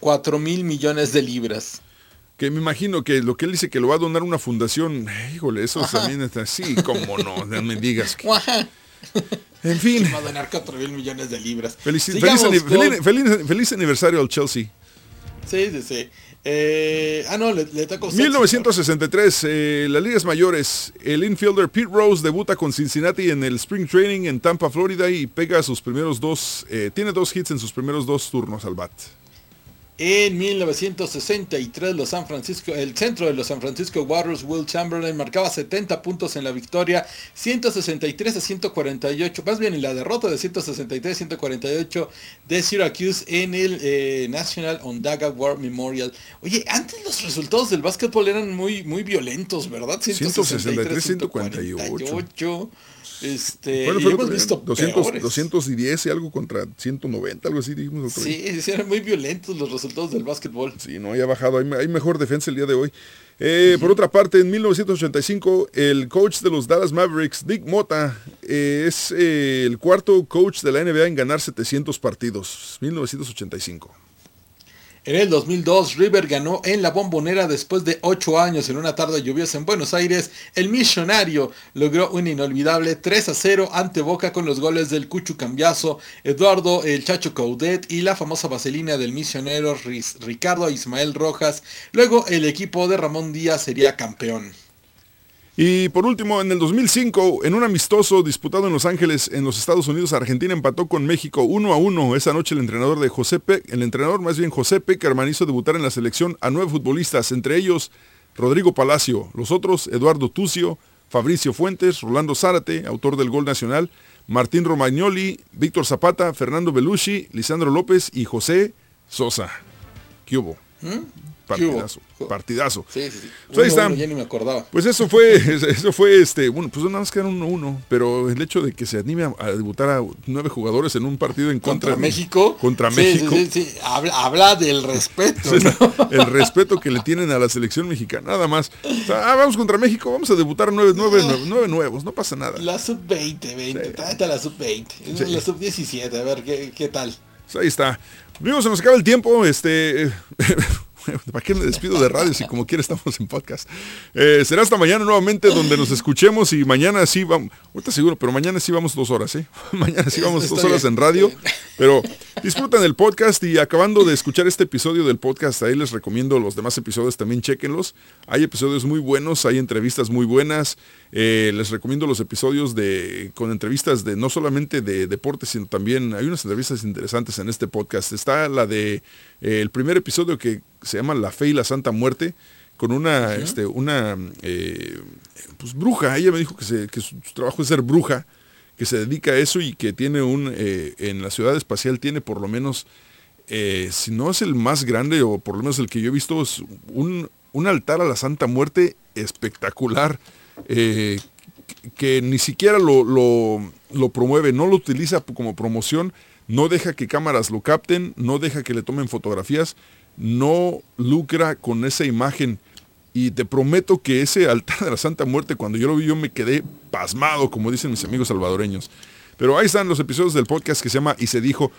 S5: 4 mil millones de libras.
S4: Que me imagino que lo que él dice que lo va a donar una fundación, híjole, eso
S5: Ajá.
S4: también está así, como no, no me digas. que-. (laughs) En fin.
S5: Va a donar 4 mil millones de libras.
S4: Feliz,
S5: Sigamos
S4: feliz, ani-
S5: con-
S4: feliz- feliz- feliz aniversario al Chelsea.
S5: Sí, sí, sí. Eh, ah, no, le, le usted,
S4: 1963, eh, las ligas mayores, el infielder Pete Rose debuta con Cincinnati en el Spring Training en Tampa, Florida y pega sus primeros dos, eh, tiene dos hits en sus primeros dos turnos al bat.
S5: En 1963, los San Francisco, el centro de los San Francisco Warriors, Will Chamberlain, marcaba 70 puntos en la victoria, 163 a 148, más bien en la derrota de 163 a 148 de Syracuse en el eh, National Ondaga War Memorial. Oye, antes los resultados del básquetbol eran muy, muy violentos, ¿verdad?
S4: 163, 148.
S5: 148. Este,
S4: Bueno,
S5: hemos visto
S4: 200,
S5: peores.
S4: 210 y algo contra 190, algo así dijimos.
S5: Sí, sí, eran muy violentos los resultados del básquetbol.
S4: Sí, no, ya ha bajado, hay, hay mejor defensa el día de hoy. Eh, por otra parte, en 1985, el coach de los Dallas Mavericks, Dick Mota, eh, es eh, el cuarto coach de la NBA en ganar 700 partidos. 1985.
S5: En el 2002, River ganó en la bombonera después de 8 años en una tarde lluviosa en Buenos Aires. El millonario logró un inolvidable 3 a 0 ante Boca con los goles del Cuchu Cambiazo, Eduardo el Chacho Caudet y la famosa vaselina del misionero Ricardo Ismael Rojas. Luego el equipo de Ramón Díaz sería campeón.
S4: Y por último, en el 2005, en un amistoso disputado en Los Ángeles, en los Estados Unidos, Argentina empató con México 1 a 1. Esa noche el entrenador de José Pe el entrenador más bien José Peckerman hizo debutar en la selección a nueve futbolistas, entre ellos Rodrigo Palacio, los otros Eduardo Tucio, Fabricio Fuentes, Rolando Zárate, autor del gol nacional, Martín Romagnoli, Víctor Zapata, Fernando Belushi, Lisandro López y José Sosa. ¿Qué hubo? Partidazo, partidazo.
S5: Sí, sí, sí.
S4: Pues ahí está.
S5: uno, ya ni me acordaba.
S4: Pues eso fue, (laughs) eso fue este, bueno, pues nada más quedaron uno uno, pero el hecho de que se anime a, a debutar a nueve jugadores en un partido en contra,
S5: Contra México.
S4: contra México.
S5: Habla, habla del respeto. (laughs)
S4: el respeto que le tienen a la selección mexicana, nada más. O sea, ah, vamos contra México, vamos a debutar nueve, nueve, nueve, nueve nuevos, no pasa nada.
S5: La sub-20, 20, tráete a la sub-20.
S4: Sí.
S5: La sub-17, a ver qué, qué tal.
S4: Pues ahí está. Amigos, se nos acaba el tiempo. Este, (laughs) (laughs) ¿Para qué me despido de radio si como quiera estamos en podcast? Eh, será hasta mañana nuevamente donde nos escuchemos y mañana sí vamos, ahorita seguro, pero mañana sí vamos dos horas, ¿eh? (laughs) Mañana sí vamos dos horas
S5: bien.
S4: en radio, pero disfrutan el podcast y acabando de escuchar este episodio del podcast, ahí les recomiendo los demás episodios, también chequenlos. Hay episodios muy buenos, hay entrevistas muy buenas. Eh, les recomiendo los episodios de con entrevistas de no solamente de deportes, sino también hay unas entrevistas interesantes en este podcast. Está la de eh, el primer episodio que se llama La Fe y la Santa Muerte, con una, este, una eh, pues, bruja. Ella me dijo que, se- que su, su trabajo es ser bruja, que se dedica a eso y que tiene un, eh, en la ciudad espacial tiene por lo menos, eh, si no es el más grande o por lo menos el que yo he visto, es un, un altar a la Santa Muerte espectacular. que ni siquiera lo, lo- lo promueve, no lo utiliza como promoción, no deja que cámaras lo capten, no deja que le tomen fotografías, no lucra con esa imagen. Y te prometo que ese altar de la Santa Muerte, cuando yo lo vi, yo me quedé pasmado, como dicen mis amigos salvadoreños. Pero ahí están los episodios del podcast que se llama Y se dijo.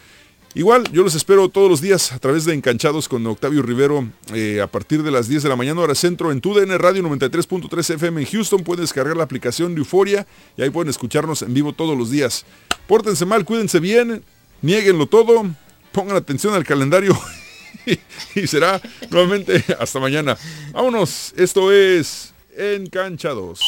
S4: Igual, yo los espero todos los días a través de Encanchados con Octavio Rivero eh, a partir de las 10 de la mañana, hora centro, en TUDN Radio 93.3 FM en Houston. Pueden descargar la aplicación de Euforia y ahí pueden escucharnos en vivo todos los días. Pórtense mal, cuídense bien, nieguenlo todo, pongan atención al calendario (laughs) y será nuevamente hasta mañana. Vámonos, esto es Encanchados.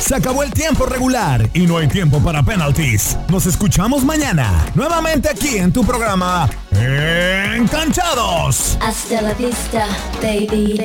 S3: Se acabó el tiempo regular y no hay tiempo para penalties. Nos escuchamos mañana, nuevamente aquí en tu programa Encanchados.
S12: Hasta la vista, baby.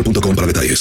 S13: boostmobile.com para detalles.